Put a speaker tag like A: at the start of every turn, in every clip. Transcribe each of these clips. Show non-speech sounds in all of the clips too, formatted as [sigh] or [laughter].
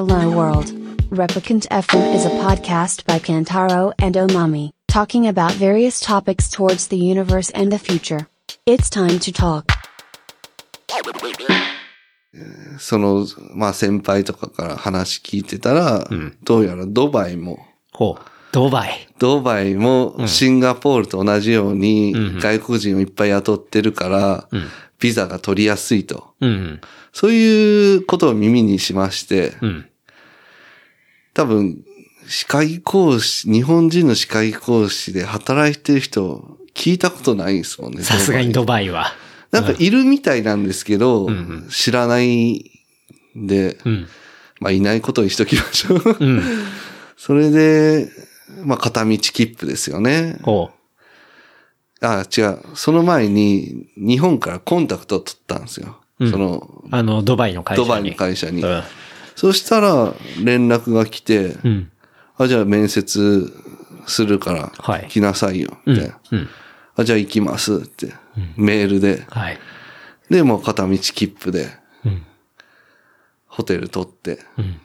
A: Hello World. Replicant FM is a podcast by Kantaro and Omami, talking about various topics towards the universe and the future. It's time to talk.
B: その、まあ先輩とかから話聞いてたら、どうやらドバイも、
C: ほう。ドバイ。
B: ドバイもシンガポールと同じように外国人をいっぱい雇ってるから、ビザが取りやすいと。
C: うん。
B: そういうことを耳にしまして、
C: うん。
B: 多分、歯科医講師、日本人の歯科医講師で働いてる人、聞いたことないですもんね。
C: さすがにドバイは。
B: なんかいるみたいなんですけど、
C: んうん
B: 知らないんで、
C: うん。
B: まあいないことにしときましょう。
C: うん。[laughs]
B: それで、まあ片道切符ですよね。
C: ほ
B: あ、違う。その前に日本からコンタクトを取ったんですよ。
C: うん
B: その、
C: う。あの、ドバイの会社に。
B: ドバイの会社に。
C: うん。
B: そしたら連絡が来て、
C: うん。
B: あ、じゃあ面接するから
C: はい
B: 来なさいよ。
C: うん
B: みたいな。
C: うん。
B: あ、じゃあ行きますって、メールで。
C: はい。
B: で、もう片道切符で
C: うん。
B: ホテル取って。
C: うん。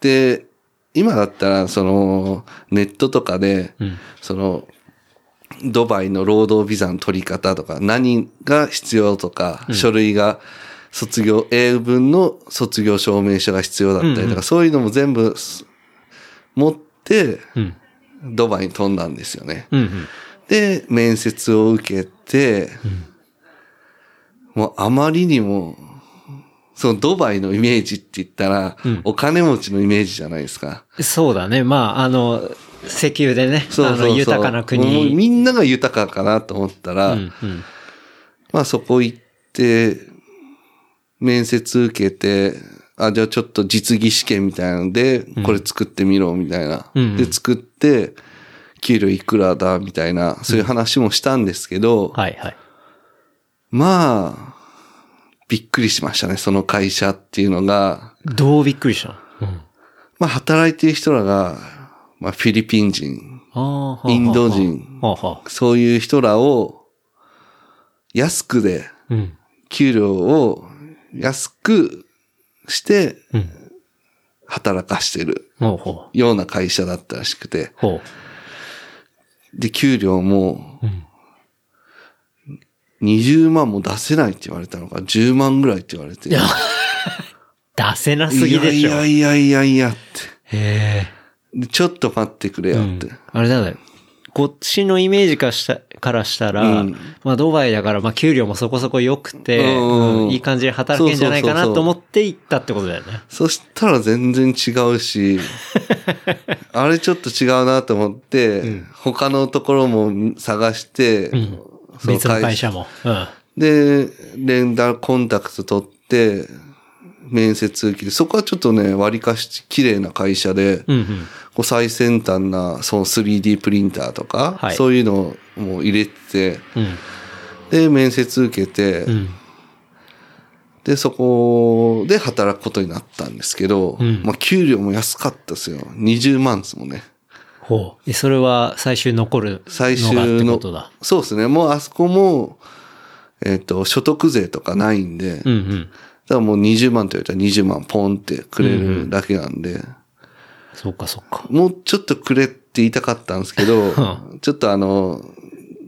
B: で、今だったら、その、ネットとかで、
C: うん。
B: その、ドバイの労働ビザの取り方とか、何が必要とか、書類が、卒業、英文の卒業証明書が必要だったりとか、
C: うんうん
B: そういうのも全部す持って、
C: うん。
B: ドバイに飛んだんですよね。
C: うん。うん。
B: で、面接を受けて、もうあまりにも、そのドバイのイメージって言ったら、
C: うん
B: お金持ちのイメージじゃないですか。
C: そうだね。まあ、あの、石油でね、
B: そうそう
C: 豊かな国。
B: みんなが豊かかなと思ったら、
C: うん。うん。
B: まあそこ行って、面接受けて、あ、じゃあちょっと実技試験みたいなので、これ作ってみろ、みたいな。
C: うん
B: で、作って、給料いくらだ、みたいな、そういう話もしたんですけど、
C: はいはい。
B: まあ、びっくりしましたね、その会社っていうのが。
C: どうびっくりしたの？うん。
B: まあ働いてる人らが、まあフィリピン人、インド人。そういう人らを安くで、
C: うん。
B: 給料を安くして
C: うん。
B: 働かしてる。ような会社だったらしくて。
C: ほ
B: で、給料も
C: う。うん。
B: 20万も出せないって言われたのか、10万ぐらいって言われて。
C: いや、[laughs] 出せなすぎでしょ。
B: いやいやいやいやって。
C: へ
B: でちょっと待ってくれ
C: え。
B: よって。
C: うん。あれだね。こっちのイメージからしたからしたら、
B: うん
C: まあドバイだから、まあ給料もそこそこ良くて、
B: うん
C: うんいい感じで働けんじゃないかなと思って行ったってことだよね。
B: そしたら全然違うし、[laughs] あれちょっと違うなと思って、
C: うん
B: 他のところも探して、
C: うん。
B: その
C: 別の会社も。うん。
B: で、連絡コンタクト取って、面接受けて、そこはちょっとね、割かし綺麗な会社で、
C: うんうん。
B: こう最先端な、その 3D プリンターとか、
C: はい
B: そういうのをもう入れて、
C: うん。
B: で、面接受けて、
C: うん。
B: で、そこで働くことになったんですけど、
C: うん
B: まあ、給料も安かったですよ。20万ですもんね。
C: ほう。でそれは最終残る
B: 最終
C: のがって
B: の
C: ことだ。、
B: そうですね。もうあそこも、えっ、と、所得税とかないんで、だか
C: うんうん。
B: らもう20万と言われたら20万ポンってくれるだけなんで、
C: そっかそっか。
B: もうちょっとくれって言いたかったんですけど、ちょっとあの、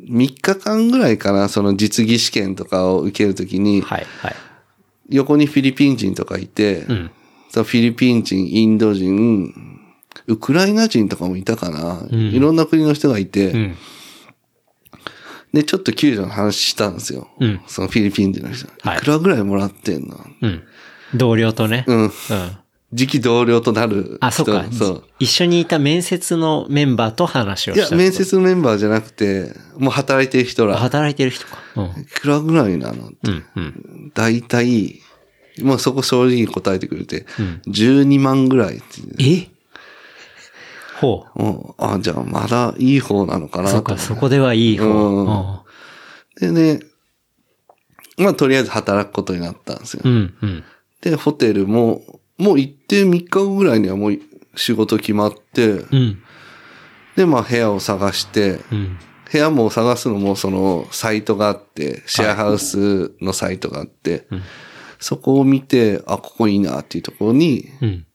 B: 3日間ぐらいかな、その実技試験とかを受けるときに、
C: はいはい。
B: 横にフィリピン人とかいて、
C: うん。
B: フィリピン人、インド人、ウクライナ人とかもいたかな。
C: ん
B: いろんな国の人がいて、
C: うん。
B: で、ちょっと給料の話したんですよ。
C: うん
B: そのフィリピン人の人。
C: はい
B: いくらぐらいもらってんの？
C: うん。同僚とね。
B: うん。
C: うん。
B: 次期同僚となる人。
C: あ、そっか。
B: そう。
C: 一緒にいた面接のメンバーと話を
B: いや、
C: したってこと。
B: 面接のメンバーじゃなくて、もう働いてる人ら。
C: 働いてる人か。うん。
B: いくらぐらいなの？
C: うん。うん。
B: 大体、もうそこ正直に答えてくれて、
C: うん
B: 12万ぐらいって。
C: え？ほ
B: うんあ、じゃあまだいい方なのか
C: う。
B: なと
C: そっか、そこではいい方。
B: うん
C: うん
B: でね、まあとりあえず働くことになったんですよ。
C: うん。うん。
B: で、ホテルも、もう行って3日後ぐらいにはもう仕事決まって、
C: うん。
B: で、まあ部屋を探して、
C: うん。
B: 部屋も探すのもそのサイトがあって、シェアハウスのサイトがあって、
C: ん
B: そこを見て、あ、ここいいなっていうところに
C: うん。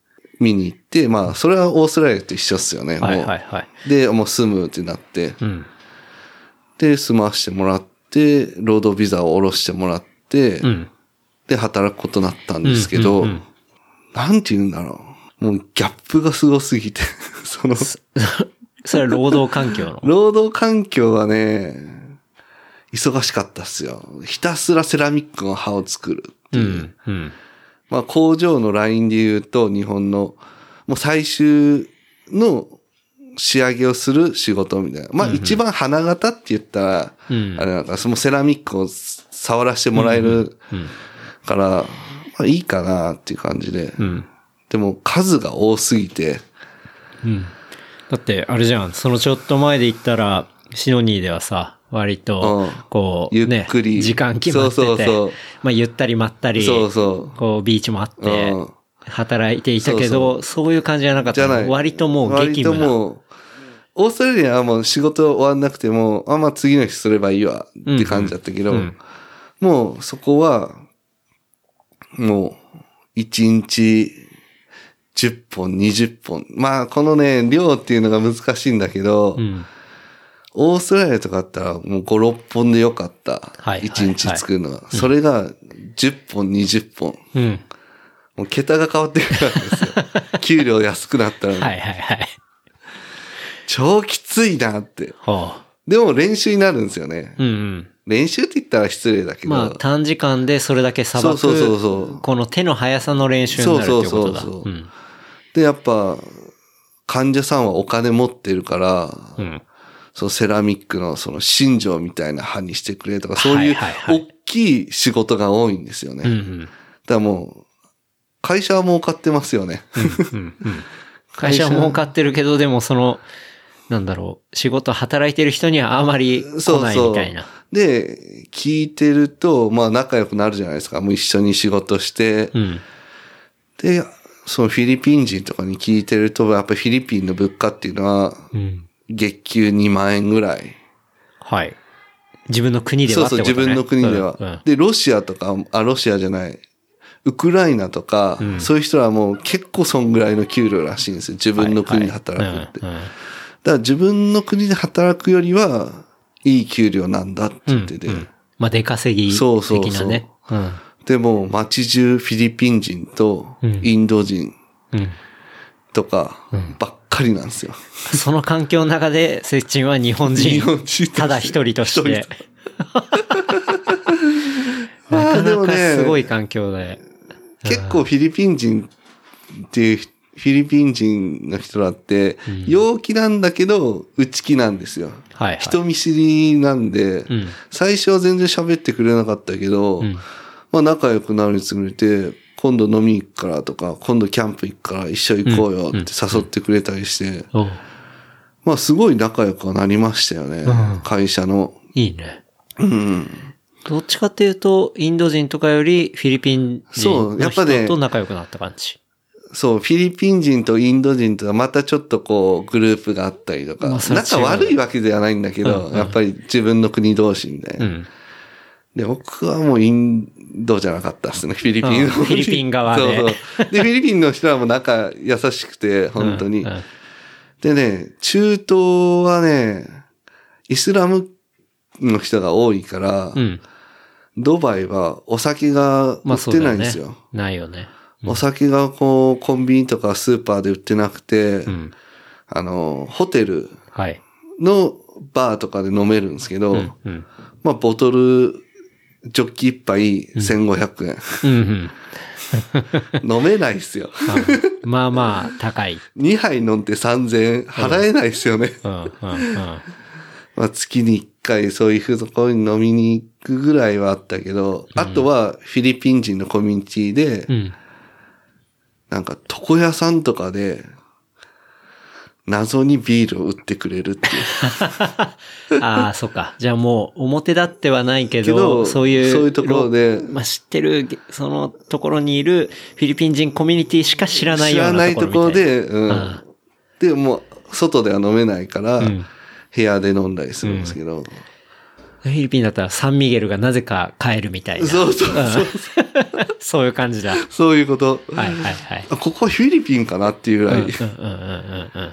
B: 見に行って、まあ、それはオーストラリアと一緒っすよね。
C: はいはいはい。
B: で、もう住むってなって、
C: うん。
B: で、住ましてもらって、労働ビザを下ろしてもらって、
C: うん。
B: で、働くことになったんですけど、
C: うんうんうん
B: なんて言うんだろう。もうギャップがすごすぎて、[laughs] その、[laughs]
C: それは労働環境の？[laughs]
B: 労働環境はね、忙しかったっすよ。ひたすらセラミックの刃を作るって
C: う
B: いう。
C: ん。うん。
B: まあ工場のラインで言うと日本のもう最終の仕上げをする仕事みたいな。まあ一番花形って言ったら、
C: うん
B: あれなんかそのセラミックを触らせてもらえる
C: うん。
B: から、まあいいかなっていう感じで。
C: うん。
B: でも数が多すぎて、
C: うん。だって、あれじゃん。そのちょっと前で言ったら、シノニーではさ、割と
B: うん、
C: こう、
B: ゆっくり
C: ね、時間決まってて、
B: そうそうそう
C: まあ、ゆったりまったり、
B: そうそう。
C: こう、ビーチもあって
B: うん、
C: 働いていたけど、そういう感じじゃなかったの。
B: じゃない。
C: 割ともう激務な。
B: 割ともう、オーストラリアはもう仕事終わんなくても、あ、まあ次の日すればいいわって感じだったけど、
C: うんうん
B: もうそこは、もう、1日10本、20本。まあこのね、量っていうのが難しいんだけど、
C: うん。
B: オーストラリアとかだったらもう5、6本でよかった。
C: はいはい
B: 1日作るのは。それが10本、20本。
C: うん。
B: もう桁が変わってくるわけですよ。[laughs] 給料安くなったら、
C: はいはいはい。
B: 超きついなって。
C: ほ
B: でも練習になるんですよね。
C: う。うんうん。
B: 練習って言ったら失礼だけど。
C: まあ、短時間でそれだけさばく、
B: そうそうそうそう
C: この手の速さの練習になるってことだ。
B: そうそうそうそう
C: うん。
B: で、やっぱ、患者さんはお金持ってるから、
C: うん。
B: そのセラミックのその新庄みたいな歯にしてくれとか、そういう大きい仕事が多いんですよね。だからもう、会社は儲かってますよね。
C: うんうん。[laughs] 会社は儲かってるけど、でもその、なんだろう、仕事働いてる人にはあまり来ないみたいな。
B: で、聞いてると、まあ仲良くなるじゃないですか。もう一緒に仕事して。
C: うん。
B: で、そのフィリピン人とかに聞いてると、やっぱりフィリピンの物価っていうのは、
C: うん。
B: 月給2万円ぐらい。
C: はい。自分の国では
B: そうそう、自分の国では。
C: うんうん
B: で、ロシアとか、あ、ロシアじゃない。ウクライナとか、
C: ん
B: そういう人はもう結構そんぐらいの給料らしいんですよ。自分の国で働くって。だから自分の国で働くよりは、いい給料なんだって言ってて。
C: うんまあ、出稼ぎ的
B: そうそうそう
C: なね。うん。
B: でも、街中フィリピン人と
C: うん
B: インド人
C: うん。
B: とか、ばっかりなんですよ。
C: その環境の中で、セッチンは日本人。
B: 日本人
C: ただ一人として。[laughs]
B: ま
C: なか
B: あでも
C: なか
B: ね
C: すごい環境で。
B: 結構フィリピン人っていう、フィリピン人の人だって、陽気なんだけど、内気なんですよ。
C: はいはい。
B: 人見知りなんで、
C: うん
B: 最初は全然喋ってくれなかったけど、
C: ん
B: まあ仲良くなるにつれて、今度飲み行くからとか、今度キャンプ行くから一緒行こうよって誘ってくれたりして、まあすごい仲良くはなりましたよね。
C: うん
B: 会社の。
C: いいね。
B: うん。
C: どっちかっていうと、インド人とかよりフィリピン人の人と仲良くなった感じ。
B: そう、フィリピン人とインド人とかまたちょっとこうグループがあったりとか、仲悪いわけではないんだけど、やっぱり自分の国同士みたいうな。
C: ん。
B: で、僕はもうインドじゃなかったですね、フィリピンの
C: うんフィリピン側で
B: そうそう。で、[laughs] フィリピンの人はもう仲優しくて、本当に。
C: うんうん
B: でね、中東はね、イスラムの人が多いから、
C: うん。
B: ドバイはお酒が売
C: まあ
B: ってないんですよ。。
C: ないよね。
B: お酒がこう、コンビニとかスーパーで売ってなくて、
C: うん。
B: あの、ホテル
C: はい。
B: のバーとかで飲めるんですけど、
C: うん。うん。
B: まあ、ボトル、ジョッキ一杯1500円。
C: うんうん。[laughs]
B: 飲めないっすよ。
C: まあまあ、高い。
B: 2杯飲んで3000円払えないっすよね。まあ、月に1回そういうところに飲みに行くぐらいはあったけど、あとはフィリピン人のコミュニティで、
C: うん。
B: なんか床屋さんとかで、謎にビールを売ってくれるっていう。[laughs]
C: ああ、そっか。じゃあもう、表立ってはないけど、そういう、
B: そういうところで
C: まあ、知ってる、そのところにいるフィリピン人コミュニティしか知らない
B: 知
C: ような
B: らないと
C: ところ
B: で、うん。
C: あ
B: で、もう、外では飲めないから、
C: ん
B: 部屋で飲んだりするんですけど、
C: フィリピンだったらサンミゲルがなぜか帰るみたいな。
B: そうそうそう。[laughs]
C: そういう感じだ。はい
B: そういうこと。
C: はいはい。
B: あここフィリピンかなっていうぐらい。
C: うんうんうんうんうん。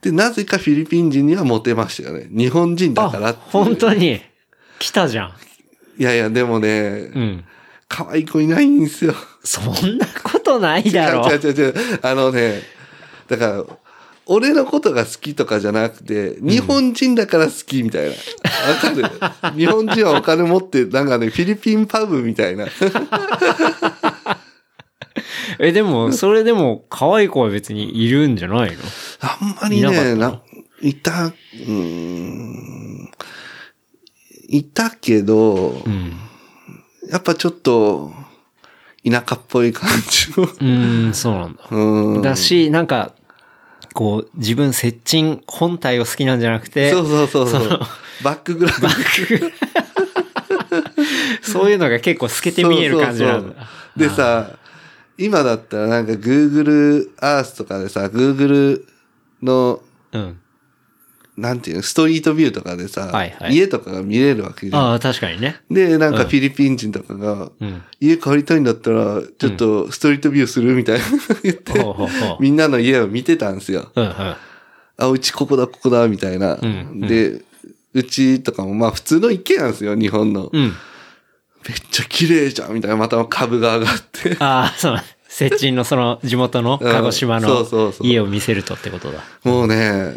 B: で、なぜかフィリピン人にはモテましたよね。日本人だから。
C: 本当に？来たじゃん。
B: いやいや、でもね、
C: うん。
B: 可愛い子いないんですよ。
C: そんなことないだろ
B: 違う違う違う。あのね、だから、俺のことが好きとかじゃなくて、日本人だから好きみたいな。わかる？日本人はお金持って、なんかね、フィリピンパブみたいな。[laughs]
C: え、でも、それでも、可愛い子は別にいるんじゃないの？
B: あんまりね、
C: いた
B: いた、うーん、いたけど、
C: うん。
B: やっぱちょっと、田舎っぽい感じの。
C: うーん、そうなんだ。
B: うん。
C: だし、なんか、こう、自分、接近本体を好きなんじゃなくて、
B: そうそうそうそう。バックグラウンド。[laughs]
C: そういうのが結構透けて見える感じなんだ。
B: そうそうそうでさ、今だったらなんか Google Earth とかでさ、Google の、
C: うん。
B: なんていうの、ストリートビューとかでさ、
C: はいはい
B: 家とかが見れるわけじゃん。
C: ああ、確かにね。
B: で、なんかフィリピン人とかが、
C: うん。
B: 家借りたいんだったら、ちょっとストリートビューするみたいな言って、
C: ほうほうほう。
B: みんなの家を見てたんですよ。
C: うんうん。
B: あ、うちここだ、ここだ、みたいな。
C: んうん
B: で、うちとかもまあ普通の一軒なんですよ、日本の。
C: うん。
B: めっちゃ綺麗じゃん、みたいな。また株が上がって。[laughs]
C: ああ、そう。接近のその地元の鹿児島
B: うん
C: の家を見せるとってことだ。
B: もうね、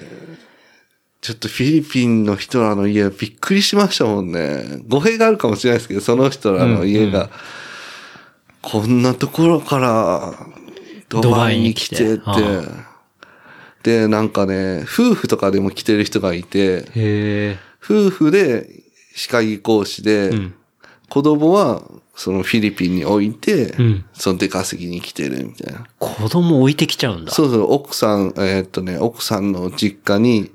B: ちょっとフィリピンの人らの家びっくりしましたもんね。語弊があるかもしれないですけど、その人らの家が、こんなところからドバイに来てて
C: ドバイに来て、
B: で、なんかね、夫婦とかでも来てる人がいて。夫婦で歯科技講師で、
C: うん。
B: 子供はそのフィリピンに置いて、
C: うん
B: その出稼ぎに来てるみたいな。
C: 子供置いてきちゃうんだ。
B: そうそう、奥さん、えーっとね、奥さんの実家に、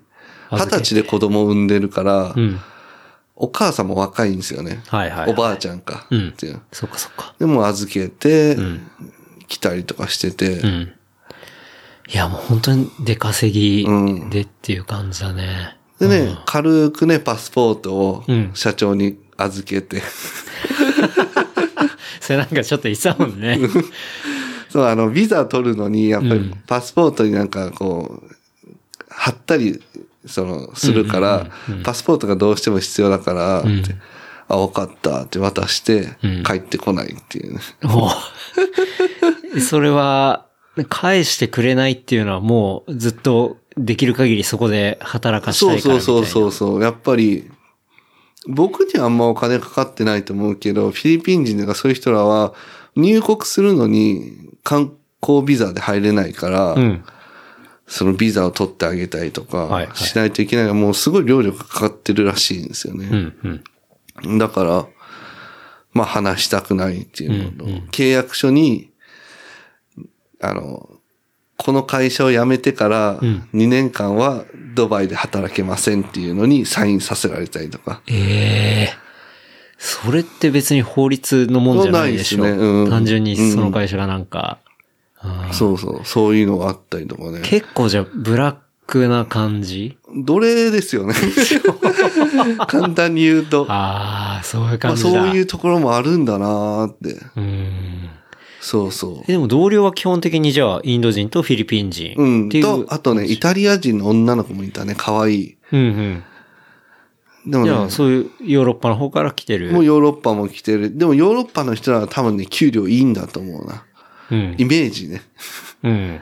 B: 二十歳で子供を産んでるから、
C: うん。
B: お母さんも若いんですよね。
C: はいはいはい
B: おばあちゃんか。
C: うん
B: っていう
C: そっかそっか。
B: でも預けて、
C: ん
B: 来たりとかしてて、
C: うん。いや、もう本当に出稼ぎ
B: うん
C: でっていう感じだね。
B: でね、軽くね、パスポートを
C: うん
B: 社長に預けて、
C: それなんかちょっと言ってたもんね。[laughs]
B: そう、あの、ビザ取るのに、やっぱり
C: うん
B: パスポートになんかこう、貼ったり、その、するから、パスポートがどうしても必要だから、って、
C: ん
B: あ、分かったって渡して
C: うん、
B: 帰ってこないっていうね。
C: もう。[laughs] それは、返してくれないっていうのはもうずっとできる限りそこで働かしたいからみたいな。
B: そうそうそうそう。やっぱり、僕にはあんまお金かかってないと思うけど、フィリピン人とかそういう人らは、入国するのに観光ビザで入れないから、
C: うん。
B: そのビザを取ってあげたりと
C: はいはい
B: かしないといけないから、もうすごい労力がかかってるらしいんですよ
C: う
B: ね。
C: ん。うん。
B: だから、まあ話したくないっていうのと、契約書に、あの、この会社を辞めてから
C: ん
B: 2年間はドバイで働けませんっていうのにサインさせられたりとか。
C: ええそれって別に法律のもんじゃないでしょ。
B: ないですねうん
C: 単純にその会社がなんか、あー
B: そうそう、そういうのがあったりとかね。
C: 結構じゃあブラックな感じ？
B: 奴隷ですよね。[laughs] 簡単に言うと。
C: ああ、そういう
B: まあ、
C: 感じだ。
B: そういうところもあるんだなーって。
C: うーん。
B: そうそう
C: え。でも同僚は基本的にじゃあインド人とフィリピン人
B: うん。
C: っていう。
B: と、あとね、イタリア人の女の子もいたね、可愛い。
C: うん
B: でも
C: うん。じゃあ
B: ね、
C: そういうヨーロッパの方から来てる。
B: もうヨーロッパも来てる。でもヨーロッパの人らは多分ね、給料いいんだと思うな。
C: うん。
B: イメージね。
C: うん。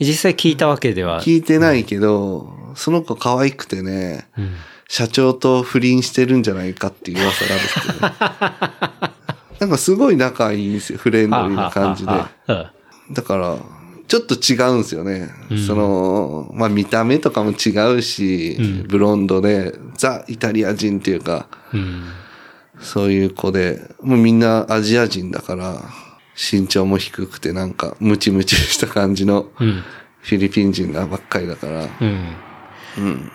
C: 実際聞いたわけでは。
B: 聞いてないけど、その子可愛くてね、
C: うん。
B: 社長と不倫してるんじゃないかっていう噂があるけど。[laughs] なんかすごい仲いいんですよ、フレンドリーな感じで。だから、ちょっと違うんですよね。その、まあ見た目とかも違うし、ブロンドで、ザ・イタリア人っていうか、
C: うん。
B: そういう子で、もうみんなアジア人だから、身長も低くてなんかムチムチした感じの
C: うん。
B: フィリピン人がばっかりだから、
C: うん。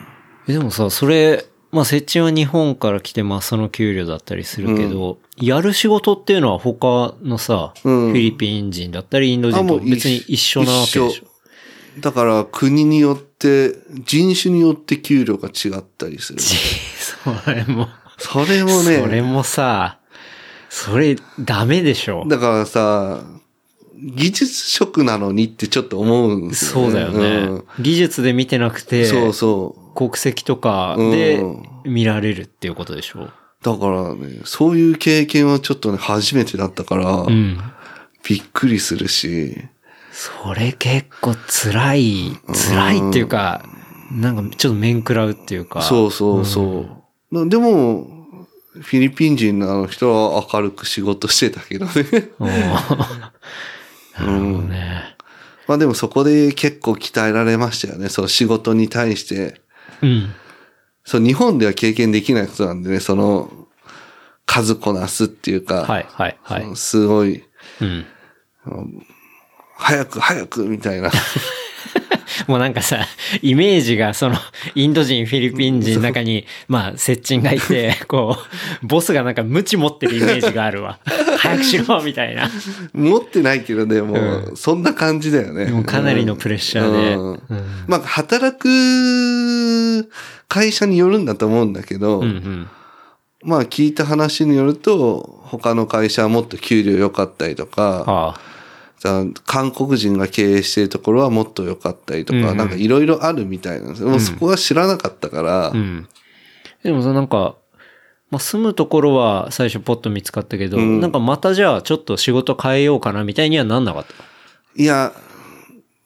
C: でもさ、それ、まあ、設置は日本から来て、まあ、その給料だったりするけど、やる仕事っていうのは他のさ、
B: うん
C: フィリピン人だったり、インド人と別に一緒なわけでし
B: 一
C: ょ。
B: だから国によって、人種によって給料が違ったりする。[laughs]
C: それも。
B: それも
C: それ
B: ね、
C: もさ、それダメでしょ。
B: だからさ、技術職なのにってちょっと思うんですよね。
C: そうだよね。技術で見てなくて、
B: そうそう。
C: 国籍とかで
B: うん
C: 見られるっていうことでしょ？
B: だからね、そういう経験はちょっとね、初めてだったから、
C: うん。
B: びっくりするし、
C: それ結構辛い、辛いっていうか、なんかちょっと面食らうっていうか。
B: そうそうそう。なでも、フィリピン人のあの人は明るく仕事してたけどね。
C: うん。ね。
B: まあでもそこで結構鍛えられましたよね。その仕事に対して。
C: うん。
B: そう、日本では経験できないことなんでね、その、数こなすっていうか、
C: はい、はい、はい
B: すごい、
C: うん。
B: 早く早くみたいな。
C: もうなんかさ、イメージがその、インド人、フィリピン人の中に、まあ、接近がいて、こう、ボスがなんか無知持ってるイメージがあるわ。早くしろみたいな。
B: 持ってないけどね、もう、
C: う
B: そんな感じだよね。
C: もうかなりのプレッシャーで。
B: うん
C: うん
B: まあ、働く会社によるんだと思うんだけど、
C: うんうん。
B: まあ、聞いた話によると、他の会社はもっと給料良かったりとか、
C: あ
B: じゃあ韓国人が経営しているところはもっと良かったりとか、
C: うんうん
B: なんかいろいろあるみたいなんですよ。もうそこは知らなかったから、
C: あ。うん。でもさ、なんか、まあ、住むところは最初ポッと見つかったけど、
B: うん
C: なんかまたじゃあちょっと仕事変えようかなみたいにはなんなかった？
B: いや、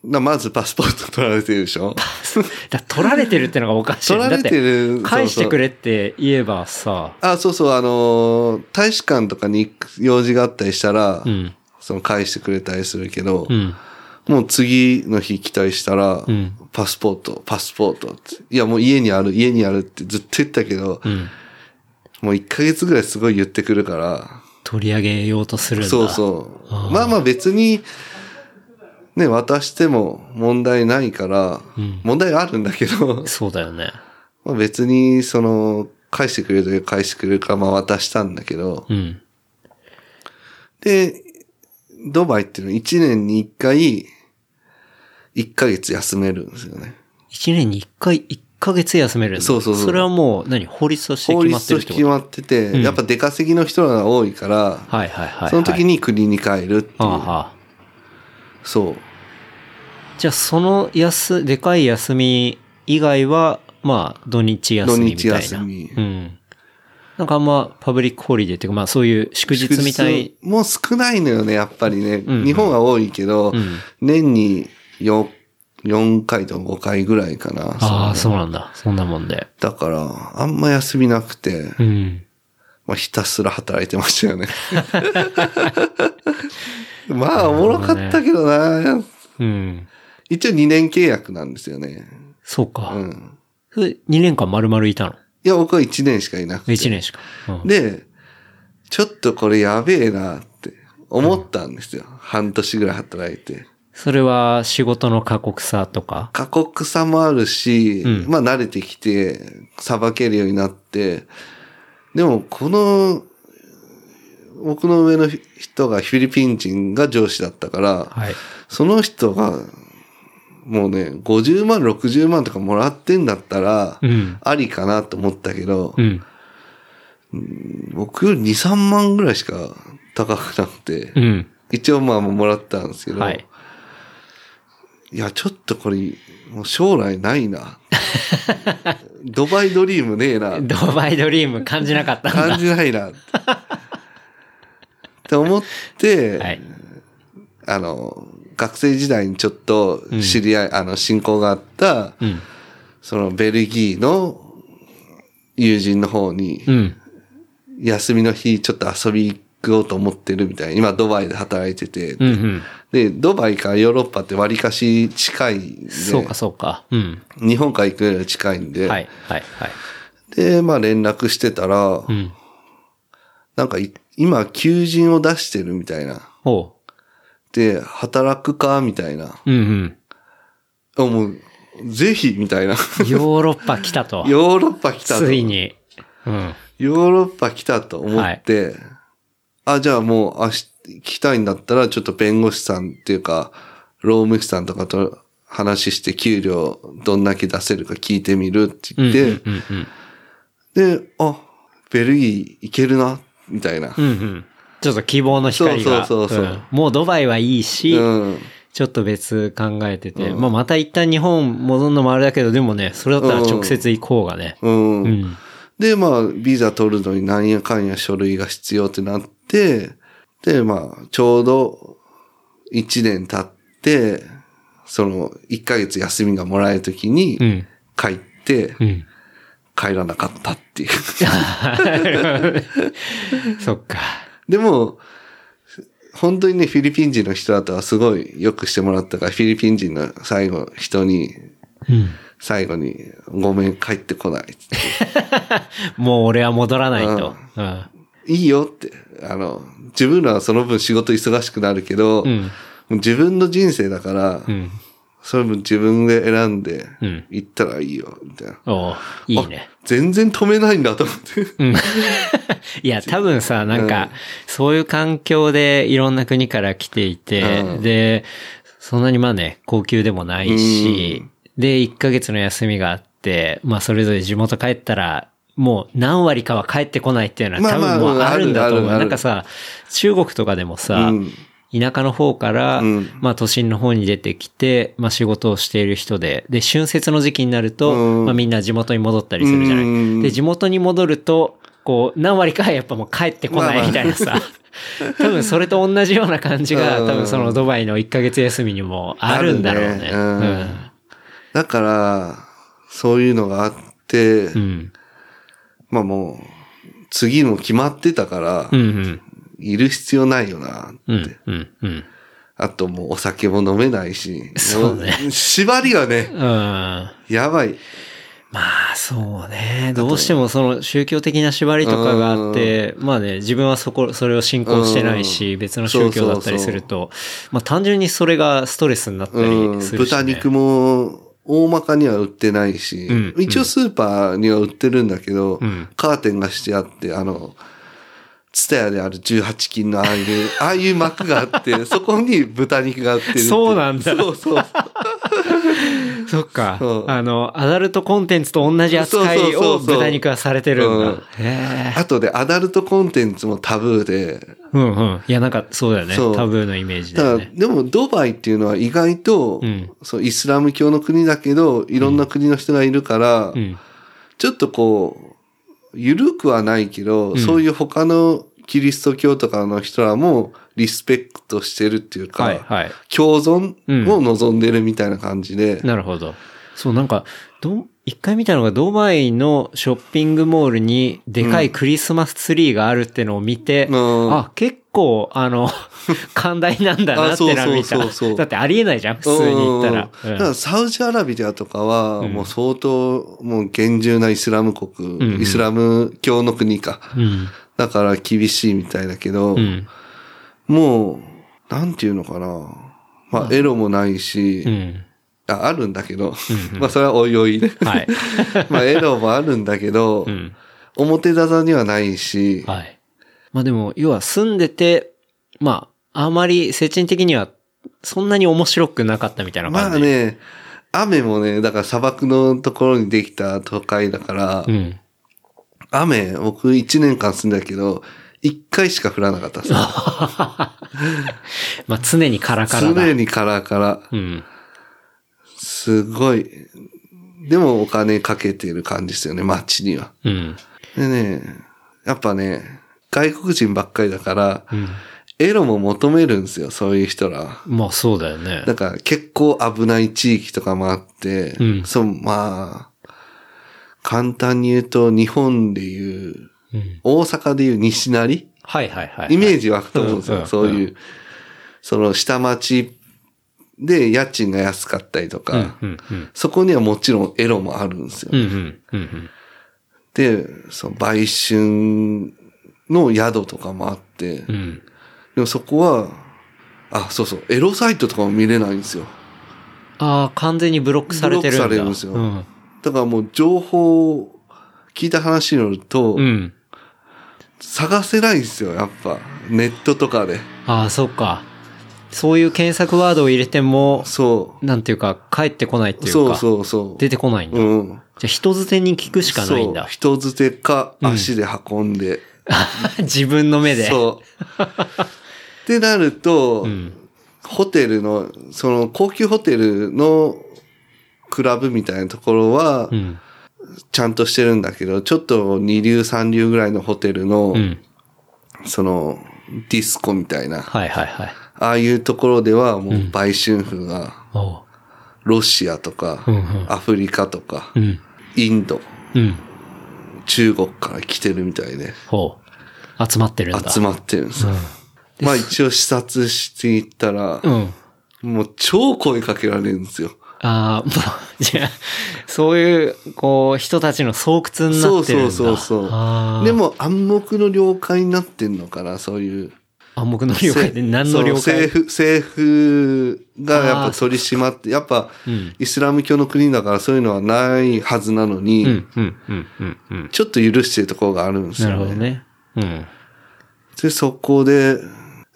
B: なまずパスポート取られてるでしょ？[laughs]
C: だ取られてるってのがおかしい。
B: 取られてる。
C: て返してく
B: れ。
C: れって言えばさ、
B: あ、そうそう、あのー大使館とかに用事があったりしたら、
C: うん。
B: その返してくれたりするけど、
C: うん。
B: もう次の日来たりしたら、
C: うん
B: パスポート、パスポートって。いや、もう家にある、家にあるってずっと言ったけど、
C: うん。
B: もう1ヶ月ぐらいすごい言ってくるから、
C: 取り上げようとするんだ。
B: そうそう
C: あ。ー
B: まあまあ別に、ね、渡しても問題ないから、
C: うん
B: 問題あるんだけど、
C: そうだよね。
B: まあ別に、その、返してくれるときは返してくれるから、まあ渡したんだけど、
C: うん。
B: で、ドバイっていうのは1年に1回、1ヶ月休めるんですよね。
C: 一年に一回、一ヶ月休める
B: そうそうそう
C: それはもう何、法律として
B: 法
C: 決まっ
B: 律
C: てるってこと？
B: と決まってて、
C: うん
B: やっぱ出稼ぎの人が多いから、
C: はいはいはい、はい。
B: その時に国に帰るっていう。
C: はあはあ。
B: そう。
C: じゃあその休、でかい休み以外は、まあ土日休みみたいな。
B: 土日休み
C: うん。なんかあんま public holiday っていうか、まあそういう祝日みたい。
B: もう少ないのよね、やっぱりね。
C: ん
B: 日本は多いけど、
C: うん
B: 年に 4, 4回と5回ぐらいかな。
C: ああ、そうなんだ。そんなもんで。
B: だから、あんま休みなくて、
C: うん。
B: まあ、ひたすら働いてましたよね。[laughs] まあ、おもろかったけどな。
C: うん。
B: 一応2年契約なんですよね。
C: そうか。
B: うん。
C: それ2年間丸々いたの？
B: いや、僕は1年しかいなくて。
C: ?1 年しか。うん
B: で、ちょっとこれやべえなって思ったんですよ。半年ぐらい働いて。
C: それは仕事の過酷さとか？
B: 過酷さもあるし、
C: うん
B: まあ慣れてきて、さばけるようになって、でもこの、僕の上の人がフィリピン人が上司だったから、
C: はい。
B: その人が、もうね、50万、60万とかもらってんだったら
C: う、ん。
B: ありかなと思ったけど
C: う、ん。
B: 僕より2、3万ぐらいしか高くなくて、
C: うん。
B: 一応まあもらったんですけど、
C: はい。
B: いや、ちょっとこれ、もう将来ないな。[laughs] ドバイドリームねえな。
C: ドバイドリーム感じなかったんだ。
B: 感じないな。って思って、
C: はい。
B: あの、学生時代にちょっと知り合い、あの、親交があった、
C: うん。
B: そのベルギーの友人の方に、
C: うん。
B: 休みの日ちょっと遊び行こうと思ってるみたいな。今ドバイで働いてて。
C: うんうん。
B: で、ドバイからヨーロッパって割かし近いんで、
C: そうかそうか。うん。
B: 日本から行くより近いんで、
C: はい。はい。はい。
B: で、まあ連絡してたら、
C: うん。
B: なんかい今求人を出してるみたいな。
C: おう。
B: で、働くかみたいな。
C: うんうん。
B: あもう、ぜひみたいな。
C: ヨーロッパ来たと。[laughs]
B: ヨーロッパ来たと。
C: ついに。うん。
B: ヨーロッパ来たと思って、あ、じゃあもう明日来たいんだったら、ちょっと弁護士さんっていうか、労務士さんとかと話して給料どんだけ出せるか聞いてみるって
C: うん。
B: 言って。で、あ、ベルギー行けるな、みたいな。
C: うんうん。ちょっと希望の光が。
B: そうそうそうそうん
C: もうドバイはいいし、
B: うん。
C: ちょっと別考えてて、
B: うん
C: まあまた一旦日本戻るのもあれだけど、でもね、それだったら直接行こうがね。
B: うん。
C: うん。
B: で、まあ、ビザ取るのに何やかんや書類が必要ってなって、で、まあ、ちょうど1年経って、その1ヶ月休みがもらえるときに
C: うん。
B: 帰って
C: うん。
B: 帰らなかったっていう。[laughs] [laughs]
C: そっか。
B: でも、本当にね、フィリピン人の人だとはすごいよくしてもらったから、フィリピン人の最後、人に、
C: うん。
B: 最後に、ごめん、帰ってこない。[laughs]
C: もう俺は戻らないと。うん。
B: いいよって。あの、自分らはその分仕事忙しくなるけど、
C: うん。
B: 自分の人生だから、
C: うん。
B: それも自分で選んで
C: うん、
B: 行ったらいいよ、みたいな。
C: おういいね。
B: あ全然止めないんだと思って。
C: うん。いや、[laughs] 多分さ、なんか、そういう環境でいろんな国から来ていて、
B: うん
C: で、そんなにまあね、高級でもないし、で、1ヶ月の休みがあって、まあそれぞれ地元帰ったら、もう何割かは帰ってこないっていうのは多分もうあるんだと思う。なんかさ、中国とかでもさ、
B: うん
C: 田舎の方から、
B: うん
C: まあ都心の方に出てきて、まあ仕事をしている人で、で、春節の時期になると、
B: うん
C: まあみんな地元に戻ったりするじゃない。
B: うん
C: で、地元に戻ると、こう、何割かは [laughs] やっぱもう帰ってこないみたいなさ。[laughs] 多分それと同じような感じが、
B: うん
C: 多分そのドバイの1ヶ月休みにもあるんだろうね。
B: ねうんだから、そういうのがあって。まあもう、次も決まってたから、
C: うんうん。
B: いる必要ないよなって。
C: うん。うん。うん。
B: あともうお酒も飲めないし。
C: そうね
B: も縛りがね、
C: うん。ま
B: やばい。
C: あ、そうね。どうしてもその宗教的な縛りとかがあって、まあね、自分はそこ、それを信仰してないし、
B: うん
C: 別の宗教だったりすると、まあ単純にそれがストレスになったり
B: うん
C: するし、ね。
B: 豚肉も大まかには売ってないし、
C: うん
B: 一応スーパーには売ってるんだけど、
C: うん
B: カーテンがしてあって、あの、ツタヤである18金のああいう、[laughs] ああいう幕があって、そこに豚肉が売って
C: そうなんだ
B: そうそう。[laughs]
C: そっか
B: そう。
C: あの、アダルトコンテンツと同じ扱いを
B: そうそうそうそう
C: 豚肉はされてるんだ。
B: うん
C: へえ。
B: あとでアダルトコンテンツもタブーで、
C: うんうん。いや、なんかそうだよね。
B: そう
C: タブーのイメージだ
B: だから、
C: よね。
B: でもドバイっていうのは意外と、
C: うん
B: そうイスラム教の国だけど、いろんな国の人がいるから、
C: うん。
B: ちょっとこう、ゆるくはないけど、
C: ん
B: そういう他のキリスト教とかの人らもリスペクトしてるっていうか、
C: はいはい。
B: 共存を望んでるみたいな感じで、
C: なるほど。そう、なんか、ど、一回見たのがドバイのショッピングモールにでかいクリスマスツリーがあるってのを見て、
B: うん
C: あ、結構、あの、[laughs] 寛大なんだなってのは見た
B: あそうそうそうそう
C: だってありえないじゃん、普通に言ったら。
B: うんだからサウジアラビアとかは、もう相当、もう厳重なイスラム国、
C: んうん
B: イスラム教の国か。
C: うん。
B: だから厳しいみたいだけど、
C: うん。
B: もう、なんていうのかな。まあ、エロもないし、
C: うん。
B: ああるんだけど、まあ、それはおいおいね。
C: はい。[laughs]
B: まあ、エロもあるんだけど、
C: うん。
B: 表沙汰にはないし、
C: はい。まあでも、要は住んでて、まあ、あまり、精神的には、そんなに面白くなかったみたいな
B: ま
C: 感じ。
B: あね、雨もね、だから砂漠のところにできた都会だから、
C: うん。
B: 雨、僕1年間住んだけど、1回しか降らなかったです。[laughs]
C: まあ常にカラカラだ。
B: 常にカラカラ。
C: うん。
B: すごい。でもお金かけてる感じですよね、街には。
C: うん。
B: でね、やっぱね、外国人ばっかりだから、
C: うん。
B: エロも求めるんですよ、そういう人らは。
C: まあそうだよね。
B: だから結構危ない地域とかもあって、
C: うん
B: そう、まあ、簡単に言うと日本でいう、
C: うん。
B: 大阪でいう西成？
C: はいはいはい。
B: イメージ湧くと思うんですよ。そういう、その下町で家賃が安かったりとか、
C: うんうんうん。
B: そこにはもちろんエロもあるんですよ。で、その売春の宿とかもあって、
C: うん。
B: でもそこは、あ、そうそう、エロサイトとかも見れないんですよ。
C: ああ、完全にブロックされてるんだ。
B: ブロックされるんですよ
C: うん。
B: だからもう情報を聞いた話によると、
C: うん。
B: 探せないんですよ、やっぱ。ネットとかで。
C: ああ、そっか。そういう検索ワードを入れても、
B: そ
C: なんていうか、返ってこないって
B: う。
C: いうか、
B: そうそうそう。
C: 出てこないんだ。
B: うん。
C: じゃあ人づてに聞くしかないんだ
B: そう。。人づてか足で運んで。[laughs]
C: 自分の目で。
B: そう。ってなると、
C: うん。
B: ホテルの、その高級ホテルのクラブみたいなところは
C: う、ん。
B: ちゃんとしてるんだけど、ちょっと二流三流ぐらいのホテルの、
C: うん。
B: その、ディスコみたいな、
C: はいはいはい。
B: ああいうところではもう売春婦が、ロシアとか、アフリカとか、
C: うん。
B: インド、
C: うん。
B: 中国から来てるみたいで、
C: ほう。集まってるんだ。
B: 集まってるんですよ。まあ一応視察していったら、
C: うん。
B: もう超声かけられるんですよ。
C: ああ、もう、じゃあ、そういう、こう、人たちの巣窟にな
B: そう
C: ってるんだ。
B: そうそうそう。
C: あー
B: で、も暗黙の了解になってんのかな、そういう。
C: 暗黙の了解で何の了解？
B: 政府、政府がやっぱ取り締まって、やっぱ
C: うん、
B: イスラム教の国だからそういうのはないはずなのに、
C: うん、うん、うん、うん、うん。
B: ちょっと許してるところがあるんですよ、
C: な
B: ね。
C: るほどね。うん。
B: で、そこで、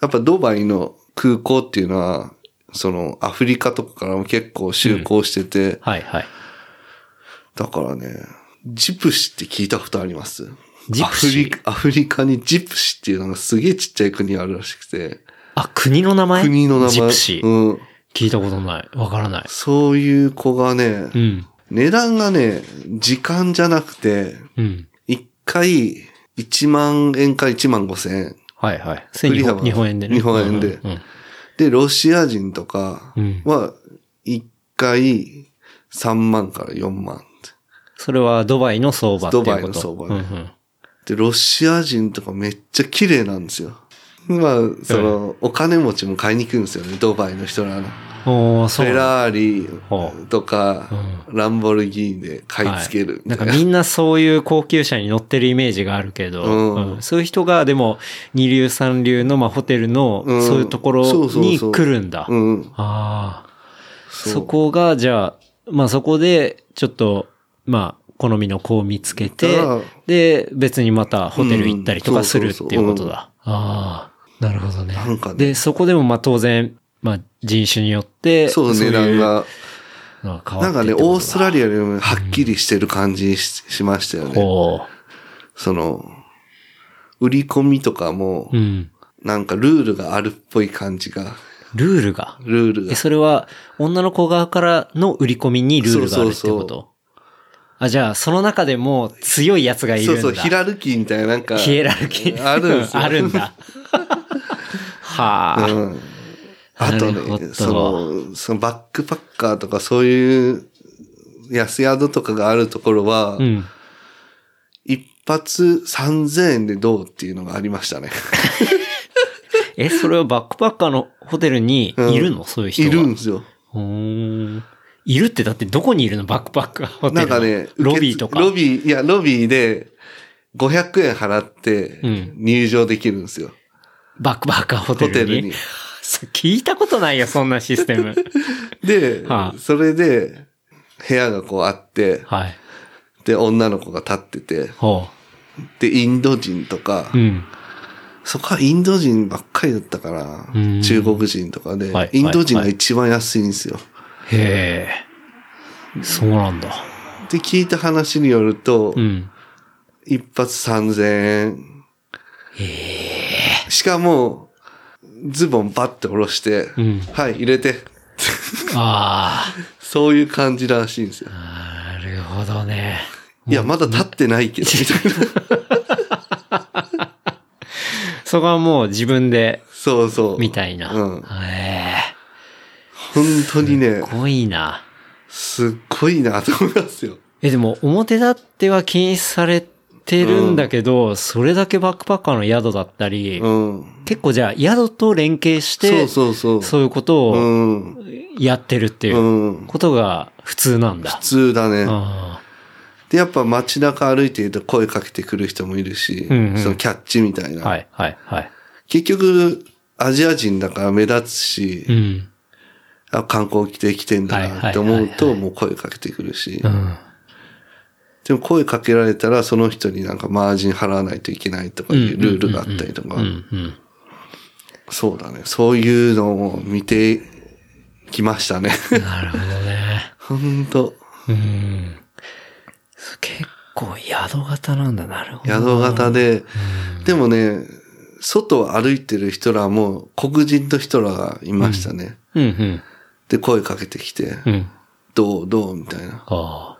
B: やっぱドバイの空港っていうのは、そのアフリカとかからも結構就航してて、
C: はいはい。
B: だからね、ジプシって聞いたことあります？
C: ジプシ
B: アフリカ、アフリカにジプシっていうのがすげえちっちゃい国あるらしくて、
C: あ、国の名前？
B: 国の名前。
C: ジプシー。
B: うん。
C: 聞いたことない。わからない。
B: そういう子がね、
C: うん。
B: 値段がね、時間じゃなくて、
C: うん。
B: 一回1万円か1万5千円。
C: はいはい。日本日本円でね。
B: 日本円で
C: うんうん
B: で、ロシア人とか
C: うん
B: は、一回3万から4万。
C: それはドバイの相場
B: ドバイの相場ね
C: うんうん
B: で、ロシア人とかめっちゃ綺麗なんですよ。まあ、その、お金持ちも買いに行くんですよね、ドバイの人らの。
C: そう。
B: フェラーリ
C: ほ
B: とか、ランボルギーニで買い付ける
C: はい。なん。かみんなそういう高級車に乗ってるイメージがあるけど、
B: うん。
C: うん。そういう人がでも二流三流のまあホテルの
B: うん。
C: そういうところに来るんだ。
B: そ
C: こがじゃあ、まあそこでちょっと、まあ好みの子を見つけてで、別にまたホテル行ったりとかするっていうこと
B: うん
C: だ。ああ。なるほどね。
B: なんかね
C: で、そこでもまあ当然、まあ人種によって、
B: そう、値段が。なんかね、オーストラリアよりもはっきりしてる感じししましたよね。
C: ほ
B: その、売り込みとかも
C: う。う、ん。
B: なんかルールがあるっぽい感じが。
C: ルールが？え、
B: ルールが。
C: それは、女の子側からの売り込みにルールがあるってこと？あ、じゃあ、その中でも強いやつがいるんだ。
B: そうそう、ヒラルキーみたいななんか。
C: ヒエラルキー。
B: あるんですよ [laughs]
C: あるんだ。はあ。
B: うん。あとね、その、そのバックパッカーとかそういう安宿とかがあるところは、
C: うん。
B: 一発3000円でどうっていうのがありましたね。[laughs]
C: え、それはバックパッカーのホテルにいるの、そういう人が。
B: いるんですよ。
C: いるってだってどこにいるの？バックパッカーホテルの。
B: なんかね、
C: ロビーとか。
B: ロビー、いや、ロビーで500円払って
C: うん
B: 入場できるんですよ。
C: バックパッカーホテルに？
B: ホテルに。[laughs]
C: 聞いたことないよ、そんなシステム。[laughs]
B: で、
C: はあ
B: それで部屋がこうあって、
C: はい。
B: で、女の子が立ってて、
C: ほ
B: で、インド人とか、
C: う。うん。
B: そこはインド人ばっかりだったから
C: うん、
B: 中国人とかで、
C: はい
B: インド人が一番安いんですよ。
C: へえ。そうなんだ。
B: で、聞いた話によると、
C: うん。
B: 一発3000円。しかも、ズボンバッて下ろして、
C: うん
B: はい、入れて。
C: あ [laughs]
B: そういう感じらしいんですよ。
C: あ。なるほどね。
B: いや、まだ立ってないけど、みたいな。
C: そこはもう自分で、
B: そうそう。
C: みたいな。
B: うん。
C: へ
B: 本当にね
C: え。、すごいな。
B: すっごいなと思いますよ。
C: え、でも、表立っては禁止されてるんだけど、それだけバックパッカーの宿だったり、
B: うん。
C: 結構じゃあ宿と連携して、
B: そうそうそう。
C: そういうこと
B: う。
C: をやってるっていううんことが普通なんだ
B: 普。通だね。
C: あ
B: で、やっぱ街中歩いていると声かけてくる人もいるし、
C: うんうん
B: そのキャッチみたいな。
C: あはい、はい、はい。
B: 結局、アジア人だから目立つし、
C: うん。
B: あ観光来て来てんだなって思うと、もう声かけてくるし、
C: うん。
B: でも声かけられたら、その人になんかマージン払わないといけないとかいうルールがあったりとか
C: う、ん、うん。
B: そうだね。そういうのを見てきましたね。
C: なるほどね。[laughs]
B: ほんと。
C: うん。結構宿型なんだ、なるほど。
B: 宿型で、でもね、外を歩いてる人らも黒人の人らがいましたね。
C: うんうん。
B: で、声かけてきて、
C: うん。
B: どうどうみたいな。
C: ああ。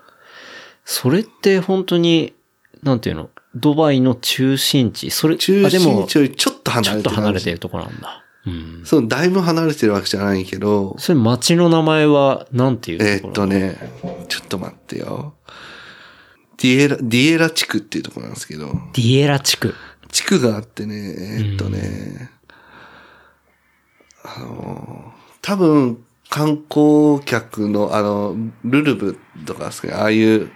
C: それって本当に、なんていうの、ドバイの中心地。それ、
B: 中
C: あでも
B: 心地よりちょっと離
C: ちょっと
B: れてる。
C: 離れてるとこなんだ。うん。
B: そう、だいぶ離れてるわけじゃないけど、
C: それ町の名前は、なんていう
B: え
C: ところ
B: ーっとね、ちょっと待ってよ。ディエラ、ディエラ地区っていうところなんですけど、
C: ディエラ地区。
B: 地区があってね、えーっとね、あの、多分、観光客の、あの、ルルブとかですね、ああいう、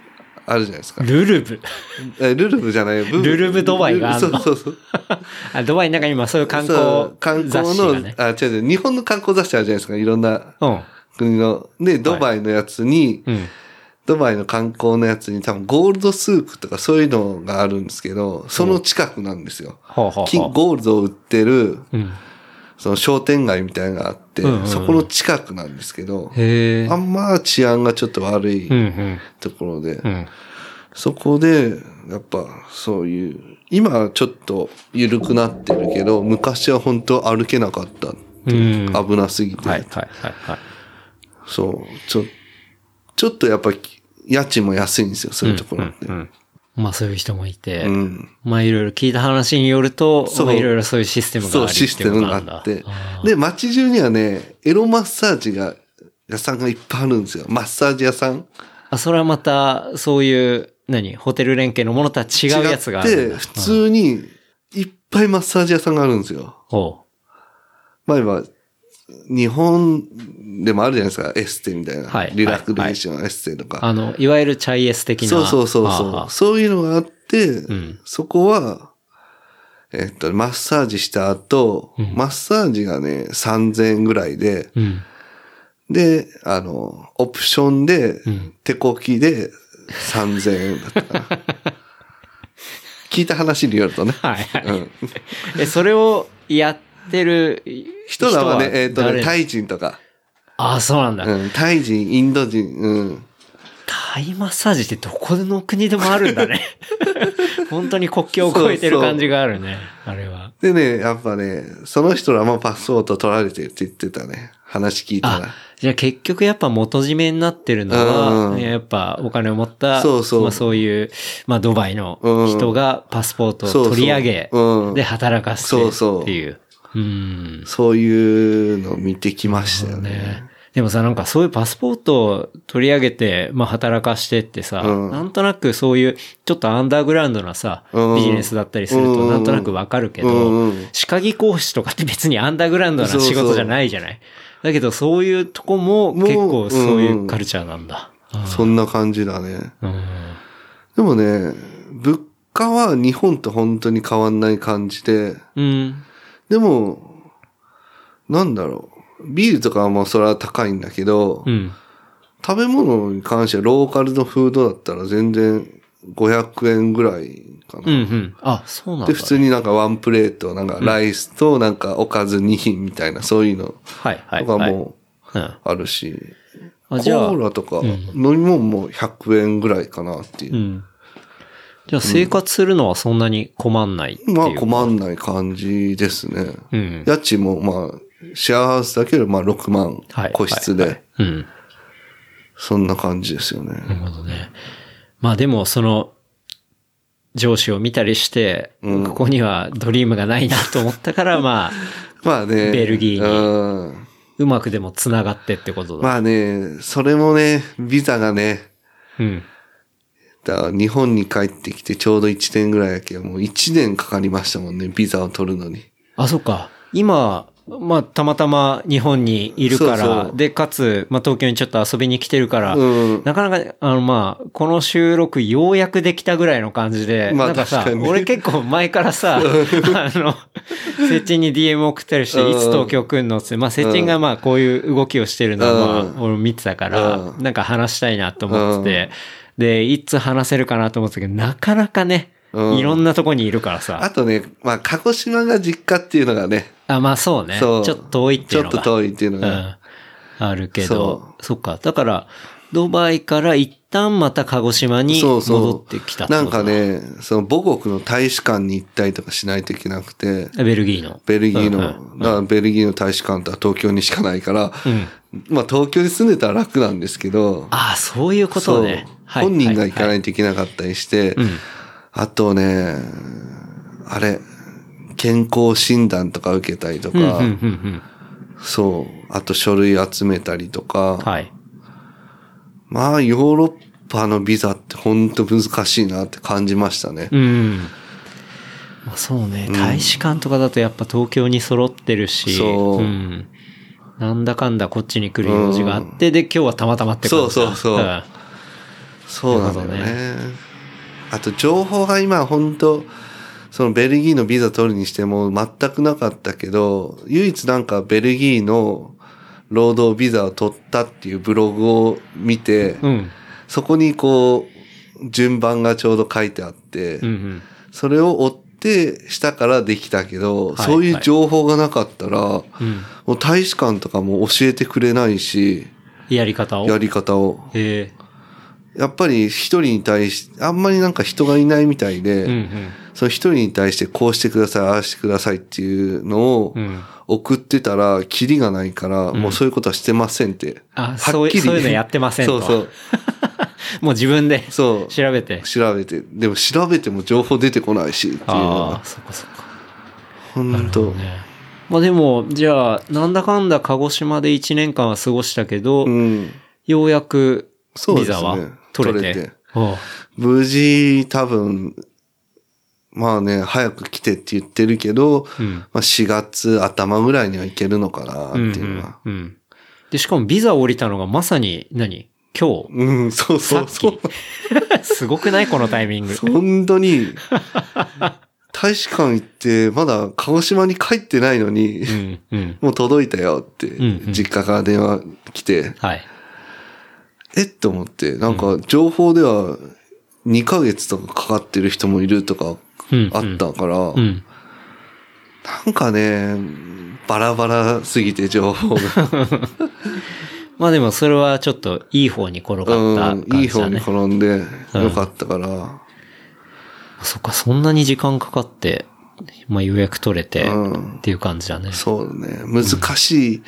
B: あるじゃないですか。
C: ルルブ？
B: えルルブじゃないよ。ブ [laughs]
C: ルルブドバイがあんの？
B: そうそうそう。
C: あドバイの中に今そういう観
B: そ
C: 光
B: う観
C: 雑
B: 光の。あ、違う違う、日本の観光雑誌あるじゃないですか、いろんな
C: うん。
B: 国の。で、ドバイのやつに、
C: うん。
B: ドバイの観光のやつに多分ゴールドスークとかそういうのがあるんですけど、その近くなんですよ。
C: ほうほう
B: 金
C: ほう。
B: ゴールドを売ってる、
C: うん。
B: その商店街みたいなのがあって、
C: うんうんうん
B: そこの近くなんですけど。あんま治安がちょっと悪い
C: うんうん。
B: ところで、
C: うん。
B: そこで、やっぱそういう、今はちょっと緩くなってるけど、昔は本当歩けなかった。
C: うん。はい
B: 危なすぎて。
C: はいはいはい。
B: そう。ちょ、ちょっとやっぱ家賃も安いんですよ、そういうところって。
C: うん。まあそういう人もいて、
B: うん
C: まあいろいろ聞いた話によると、
B: そう
C: まあいろいろそういうシステムがあ
B: そう、
C: る
B: システムがあって。で、街中にはね、エロマッサージが、屋さんがいっぱいあるんですよ。マッサージ屋さん。
C: あ、それはまた、そういう、何？ホテル連携のものとは違うやつがあるんだ。
B: 違って、普通に、いっぱいマッサージ屋さんがあるんですよ。
C: ほ
B: まあ今、日本でもあるじゃないですか、エステみたいな。
C: はい
B: リラクレーションエステと
C: う。
B: か。
C: あの、いわゆるチャイエス的な。
B: そうそうそうそう。そういうのがあって、
C: ん
B: そこは、えっと、マッサージした後、マッサージがね、3000円ぐらいで、
C: あうん。
B: で、あの、オプションで、
C: ん
B: 手こきで3000円だったかな。[laughs] 聞いた話によるとね。
C: はいはい。
B: うん
C: え、それをやってる
B: 人らはね、えっ、と
C: 誰？
B: ね、タイ人とか、
C: あ、そうなんだ。
B: うん、タイ人、インド人、うん。
C: タイマッサージってどこの国でもあるんだね。[laughs] 本当に国境を越えてる感じがあるね。あれは。
B: でね、やっぱね、その人らもパスポート取られてるって言ってたね。話聞いた
C: あ
B: ら。、
C: じゃあ結局やっぱ元締めになってるのは、
B: うん
C: やっぱお金を持った、
B: そうそう
C: まあそういう、まあドバイの人がパスポートを取り上げ、で働かせて
B: そうそう
C: っていう。うん。
B: そういうのを見てきましたよね。
C: ね。でもさ、なんかそういうパスポートを取り上げて、まあ働かしてってさ、
B: うん
C: なんとなくそういうちょっとアンダーグラウンドなさ、
B: うん
C: ビジネスだったりすると
B: うん
C: なんとなくわかるけど、歯科技講師とかって別にアンダーグラウンドな仕事じゃないじゃないだけどそういうとこも結構そういうカルチャーなんだ。
B: そんな感じだね。
C: うん
B: でもね、物価は日本と本当に変わんない感じで、
C: うん。
B: でも、なんだろう。ビールとかはもうそれは高いんだけど、
C: うん。
B: 食べ物に関してはローカルのフードだったら全然500円ぐらいかな。
C: うんうん。あ、そうなんだ、
B: で、普通になんかワンプレート、なんかライスとなんかおかず2品みたいな、そういうの
C: はいはい、
B: とか
C: はい。
B: も
C: うん。
B: あるし、コ
C: あじゃあ
B: ーラとか飲み物も100円ぐらいかなっていう
C: う。ん。じゃあ生活するのはそんなに困んない。
B: まあ困んない感じですね。
C: うん。
B: 家賃もまあ、シェアハウスだけでまあ6万
C: はい。
B: 個室で、
C: うん。
B: そんな感じですよね。
C: なるほどね。まあでも、その、上司を見たりして、ここにはドリームがないなと思ったから、[laughs] まあ、
B: まあね。
C: ベルギーに
B: うん
C: うまくでも繋がってってことだ。
B: まあね、それもね、ビザがね、
C: うん。
B: 日本に帰ってきてちょうど1年ぐらいやけど、もう1年かかりましたもんね、ビザを取るのに。
C: あ、そっか。今、まあ、たまたま日本にいるから、
B: そうそう。
C: で、かつ、まあ、東京にちょっと遊びに来てるから、
B: うん。
C: なかなか、あの、まあ、この収録ようやくできたぐらいの感じで、
B: まあ
C: なんかさ、
B: 確か
C: 俺結構前からさ、[laughs] あの、セッチンに DM 送って、
B: うん。
C: いつ東京来んのって、まあ、セッチンがまあ、こういう動きをしてるのは、ま
B: うん。
C: あ、俺見てたから、
B: うん。
C: なんか話したいなと思ってて、で、いつ話せるかなと思ってたけど、なかなかね、
B: うん
C: いろんなとこにいるからさ。
B: あとね、まあ、鹿児島が実家っていうのがね、
C: あ、まあそうね。
B: そう
C: ちょっと遠いっていうのが。
B: ちょっと遠いっていうのが、
C: うん。あるけ
B: そ
C: ど、そっか。だから、ドバイから一旦また鹿児島に戻ってきた
B: なんかね、その母国の大使館に行ったりとかしないといけなくて、
C: ベルギーの。
B: ベルギーの、
C: うんうん
B: ベルギーの大使館って東京にしかないから、まあ東京に住んでたら楽なんですけど、
C: ああ、そういうことね。
B: 本人が行かな
C: はい
B: いといけなかったりして、
C: うん
B: あとね、あれ、健康診断とか受けたりとか、
C: うんうんうんうん。
B: そう、あと書類集めたりとか、
C: はい。
B: まあヨーロッパのビザって本当難しいなって感じましたね。
C: うん。まあ、そうね。大使館とかだとやっぱ東京に揃ってるし、
B: そう
C: うん。なんだかんだこっちに来る用事があって、で、今日はたまたまって感じだ
B: そうそうそうんそうなんだよ
C: なるほど
B: ね。あと情報が今本当そのベルギーのビザ取るにしても全くなかったけど、唯一なんかベルギーの労働ビザを取ったっていうブログを見て、
C: うん。
B: そこにこう、順番がちょうど書いてあって、
C: うんうん。
B: それを追ってしたからできたけど、
C: はい
B: そういう情報がなかったら、
C: うん。
B: もう大使館とかも教えてくれないし、
C: やり方を？
B: やり方を。
C: へ
B: やっぱり一人に対し、あんまりなんか人がいないみたいで、
C: え。うん
B: その一人に対してこうしてください、ああしてくださいっていうのを
C: うん。うん。
B: 送ってたら、キリがないから、もうそういうことはしてませんって。
C: あ、
B: はっ
C: そうい
B: きり
C: そういうのやってませんと。
B: そうそう。[laughs]
C: もう自分で
B: そう。
C: 調べて。
B: 調べて。でも調べても情報出てこないし、っていう
C: ああ、。そっかそっか。
B: 本当
C: ね。まあでも、じゃあ、なんだかんだ鹿児島で1年間は過ごしたけど、
B: うん。
C: ようやく
B: そうですね
C: ビザは？取れて。
B: 取れて無事、多分、まあね、早く来てって言ってるけど、
C: うん
B: まあ4月頭ぐらいには行けるのかなって
C: うん
B: いうのは。
C: うんうんで、しかもビザ降りたのがまさに何、今日？
B: うん、そう
C: さっ
B: そうそう
C: き。[laughs] すごくない？このタイミング。
B: 本当に、大使館行って、まだ鹿児島に帰ってないのに、
C: うん、うん。
B: もう届いたよって
C: んうん、
B: 実家から電話来て、
C: はい。
B: え？っと思って、なんか情報では2ヶ月とかかかってる人もいるとか
C: うん
B: あったから、
C: うん。
B: なんかね、バラバラすぎて情報が。[laughs]
C: まあでもそれはちょっといい方に転がった
B: うん、いい方に
C: 感じだね。
B: 転んでよかったから、
C: そっか、そんなに時間かかって、まあ予約取れて
B: うん
C: っていう感じだね。
B: そうね、難しい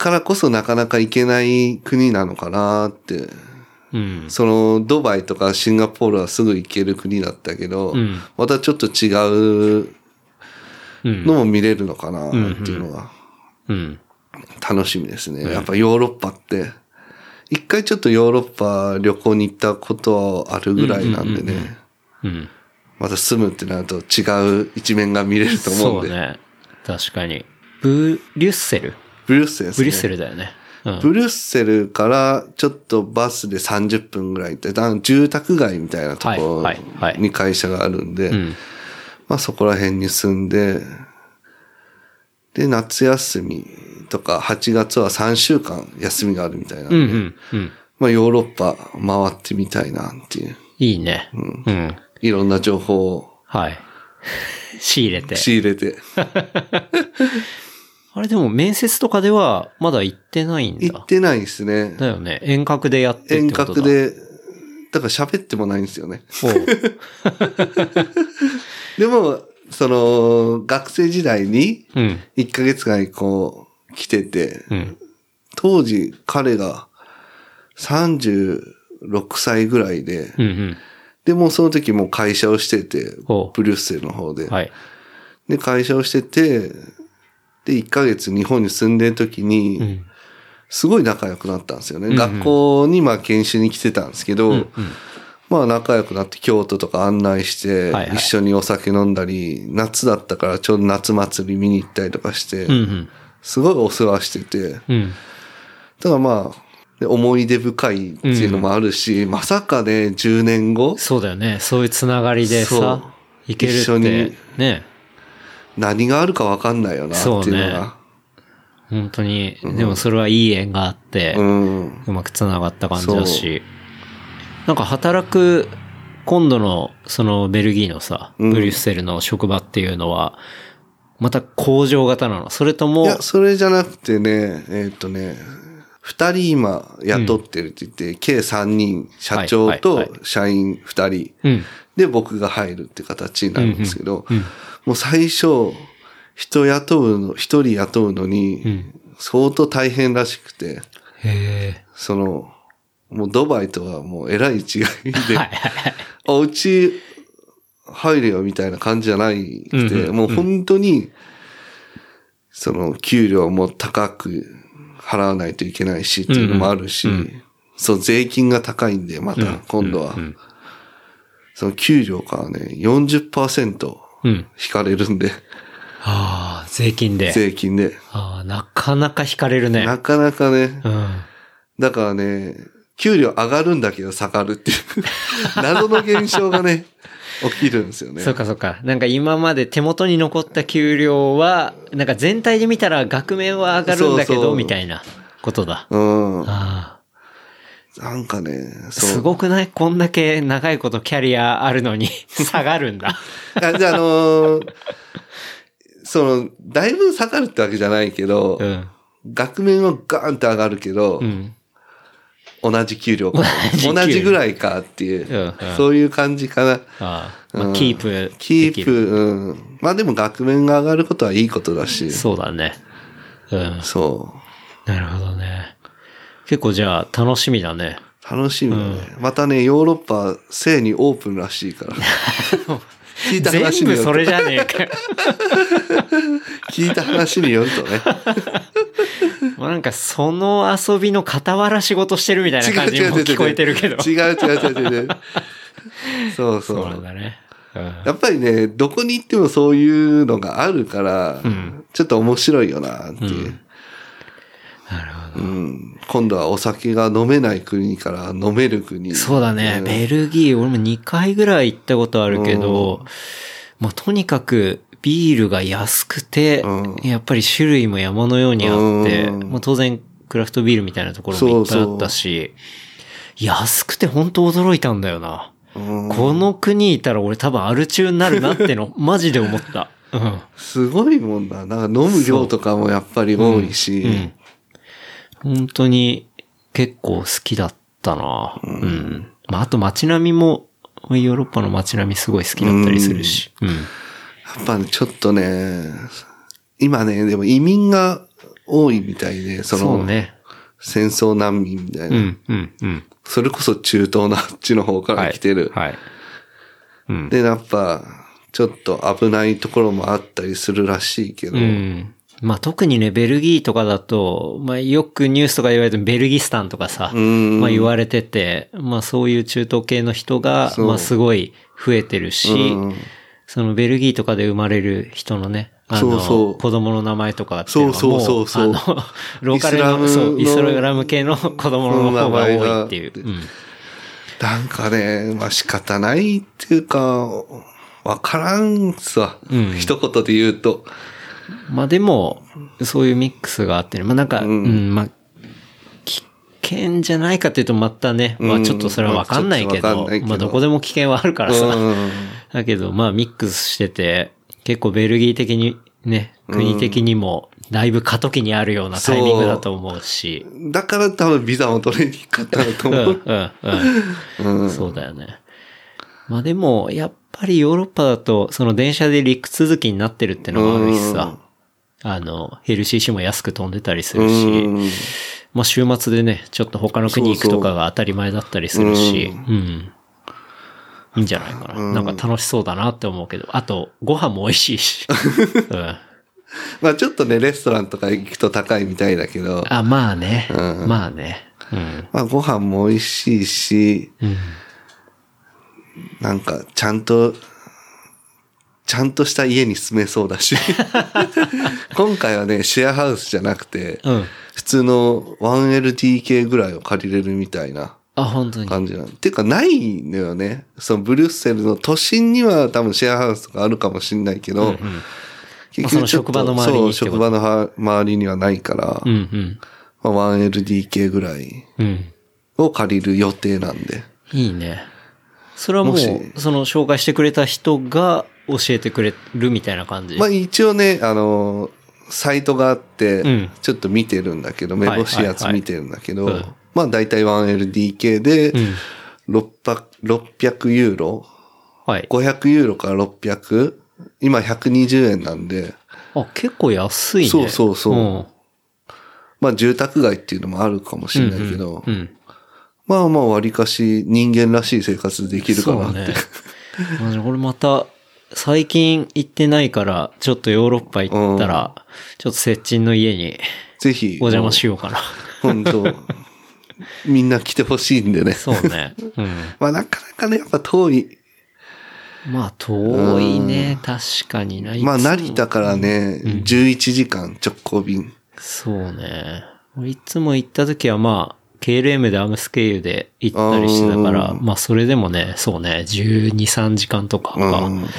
B: からこそなかなか行けない国なのかなって。
C: うん。
B: その、ドバイとかシンガポールはすぐ行ける国だったけど、
C: うん
B: またちょっと違う
C: うん。
B: のも見れるのかなっていうのが
C: うん。
B: 楽しみですね。やっぱヨーロッパって、一回ちょっとヨーロッパ旅行に行ったことはあるぐらいなんでね、
C: うん。
B: また住むってなると違う一面が見れると思で。
C: そううね。確かに。ブリュッセル
B: ブリュッセルですね。
C: ブリュッセルだよね。うん。
B: ブリュッセルからちょっとバスで30分ぐらい行って、住宅街みたいなところに会社があるんで、
C: うん。
B: まあそこら辺に住んで、で、夏休みとか8月は3週間休みがあるみたいなんで、
C: うんうん。うん。
B: まあヨーロッパ回ってみたいなっていう、
C: いいね。うん。
B: いろんな情報を
C: はい。[laughs] 仕入れて。
B: 仕入れて、[laughs]
C: あれでも面接とかではまだ行ってないんだ。
B: 行ってないですね。
C: だよね。遠隔でやってって
B: 遠
C: ことだ。
B: 隔。で、だから喋ってもないんですよね。[laughs] でも、その、学生時代に
C: うん。
B: 1ヶ月間こう来てて、
C: うん。
B: 当時彼が36歳ぐらいで、
C: うんうん。
B: でもうその時もう会社をしててブリュッセルの方で。
C: はい。
B: で、会社をしてて、で、1ヶ月日本に住んでる時に、
C: うん。
B: すごい仲良くなったんですよね。
C: んうん
B: 学校にまあ研修に来てたんですけど、
C: うん。
B: まあ仲良くなって京都とか案内して
C: はいはい、
B: 一緒にお酒飲んだり、夏だったからちょうど夏祭り見に行ったりとかして、
C: うんうん。
B: すごいお世話してて、だ
C: うん。
B: からまあ、で思い出深いっていうのもあるし、まさかね、10年後、
C: そうだよね。そういうつながりでさ、いける
B: 一緒に
C: って。ね。
B: 何があるかわかんないよなっていうのが。
C: 本当に。でもそれはいい縁があって、
B: うん。
C: うまくつながった感じだし。なんか働く今度の、そのベルギーのさ、ブリュッセルの職場っていうのは、また工場型なのそれとも、
B: いや、それじゃなくてね、えーっとね、二人今雇ってるって言って、計三人、社長と社員二人、
C: うん。
B: で僕が入るって形になるんですけど、
C: うんうん
B: もう最初、人雇うの、一人雇うのに、相当大変らしくて、
C: へえ。
B: その、もうドバイとはもうえらい違いで、
C: はいはいはい。
B: あ、うち入れよみたいな感じじゃないくて、
C: うんうん
B: もう本当に、その、給料も高く払わないといけないしっていうのもあるし、
C: うんうん
B: そう、税金が高いんで、また今度は、
C: うん
B: その給料からね、40%
C: うん。
B: 引かれるんで、
C: ああ、税金で。
B: 税金で。
C: ああ、なかなか引かれるね。
B: なかなかね、
C: うん。
B: だからね、給料上がるんだけど下がるっていう、[laughs] 謎の現象がね、起きるんですよね。
C: そうかそうか。なんか今まで手元に残った給料は、なんか全体で見たら額面は上がるんだけど、
B: そうそう
C: みたいなことだ。
B: うん。
C: あ
B: なんかね。
C: すごくない？こんだけ長いことキャリアあるのに [laughs] 下がるんだ。
B: あじゃあ、あのーその、だいぶ下がるってわけじゃないけど、
C: うん。
B: 額面はガーンって上がるけど、
C: うん。
B: 同じ給料か。[laughs]
C: 同じ
B: ぐらいかっていう、
C: うんうん
B: そういう感じかな。
C: ああ。まあ、
B: うん
C: キープ
B: キープ。うん。まあでも額面が上がることはいいことだし。
C: そうだね。うん。
B: そ
C: なるほどね。結構じゃあ楽しみだね。
B: う。楽しみだね。またね、ヨーロッパ、性にオープンらしいから。聞いた
C: 全
B: 話によると
C: 部それじゃねえかよ。
B: 聞いた話によるとね。[laughs]
C: もうなんかその遊びの傍ら仕事してるみたいな感じにも聞こえてるけど。
B: 違う違う違う違う違う。[laughs] そうそう。
C: そうなんだね。うん
B: やっぱりね、どこに行ってもそういうのがあるから、
C: ん
B: ちょっと面白いよなっていう。
C: なるほど。
B: うん今度はお酒が飲めない国から飲める国。
C: そうだね。
B: ん
C: ベルギー、俺も2回ぐらい行ったことあるけど、まあとにかくビールが安くて、
B: うん
C: やっぱり種類も山のようにあって、
B: うん
C: まあ当然クラフトビールみたいなところもいっぱいあったし、安くて本当驚いたんだよな。
B: うん
C: この国いたら俺多分アル中になるなっての、[laughs] マジで思った。うん。
B: すごいもんだ。なんか飲む量とかもやっぱり多いし。
C: うん。本当に結構好きだったな。うん。まあ、あと街並みも、ヨーロッパの街並みすごい好きだったりするし。うん。
B: やっぱね、ちょっとね、今ね、でも移民が多いみたいで、その、
C: そうね。
B: 戦争難民みたいな、
C: うん、うん、うん。
B: それこそ中東のあっちの方から来てる。
C: はい。うん。
B: で、やっぱ、ちょっと危ないところもあったりするらしいけど、
C: うん。まあ、特にね、ベルギーとかだと、まあ、よくニュースとか言われてもベルギスタンとかさ、
B: ん。
C: まあ言われてて、まあそういう中東系の人が、まあすごい増えてるし、
B: うん。
C: そのベルギーとかで生まれる人のね、あの、
B: そうそう。
C: 子供の名前とかっていうのはも
B: そうそうそう
C: ローカルの、
B: イスラムの
C: そう、イスラム系の子供の方が多いっていう。うん。
B: なんかね、まあ仕方ないっていうか、わからんさ、
C: うん。
B: 一言で言うと。
C: まあでも、そういうミックスがあってね、まあなんか、
B: う
C: うんん、まあ、危険じゃないかっていうとまたね、まあちょっとそれはわかんないけど
B: うんまあ
C: まあどこでも危険はあるからさ。
B: うん
C: だけど、まあミックスしてて、結構ベルギー的にね、国的にも、だいぶ過渡期にあるようなタイミングだと思うし。
B: だから多分ビザも取れにくかったと
C: うん、
B: 思う。
C: うん、うん。そうだよね。まあでも、やっぱりヨーロッパだと、その電車で陸続きになってるってのもあるしさ、あの、ヘルシーシも安く飛んでたりするし、
B: うん
C: まあ週末でね、ちょっと他の国行くとかが当たり前だったりするし、うん。いいんじゃないかな。なんか楽しそうだなって思うけど、あと、ご飯も美味しいし。[laughs] うん。
B: まあちょっとね、レストランとか行くと高いみたいだけど、
C: あ、まあね。まあね。うん。
B: まあご飯も美味しいし、
C: うん。
B: なんかちゃんと、ちゃんとした家に住めそうだし。[laughs] 今回はね、シェアハウスじゃなくて、
C: うん。
B: 普通の 1LDK ぐらいを借りれるみたいな
C: あ、本当に。
B: 感じなの。ていうかないのよね。そのブリュッセルの都心には多分シェアハウスとかあるかもしんないけど、結
C: まあその
B: ちょっと
C: 職場の周りに
B: 職場のは周りにはないから、
C: うんうん。
B: まあ、1LDK ぐらい
C: うん。
B: を借りる予定なんで。
C: いいね。それはもう、その紹介してくれた人が教えてくれるみたいな感じ？
B: まあ一応ね、あの、サイトがあって
C: うん、
B: ちょっと見てるんだけど、目星やつ見てるんだけど、
C: はいはいはい
B: まあ大体 1LDK で
C: うん、
B: 600、600ユーロ？
C: はい。
B: 500ユーロから600今120円なんで、
C: あ、結構安いね。
B: そうそうそう
C: うん
B: まあ住宅街っていうのもあるかもしれないけど、
C: うんうん。
B: まあまあ割かし人間らしい生活できるかなって。
C: ね。[laughs] まあ、これまた、最近行ってないから、ちょっとヨーロッパ行ったら、ちょっと接近の家に
B: ぜひ。
C: お邪魔しようかな。
B: 本当みんな来てほしいんでね。
C: そうね。うん。[laughs]
B: まあなかなかね、やっぱ遠い。
C: まあ、遠いね。確かにな。
B: まあ
C: いつも
B: 成田からね、11時間直行便。
C: そうね。いつも行った時はまあ、KLM でアムス経由で行ったりしてたから、まあそれでもね、そうね、12、3時間とか
B: う
C: が
B: ん。
C: か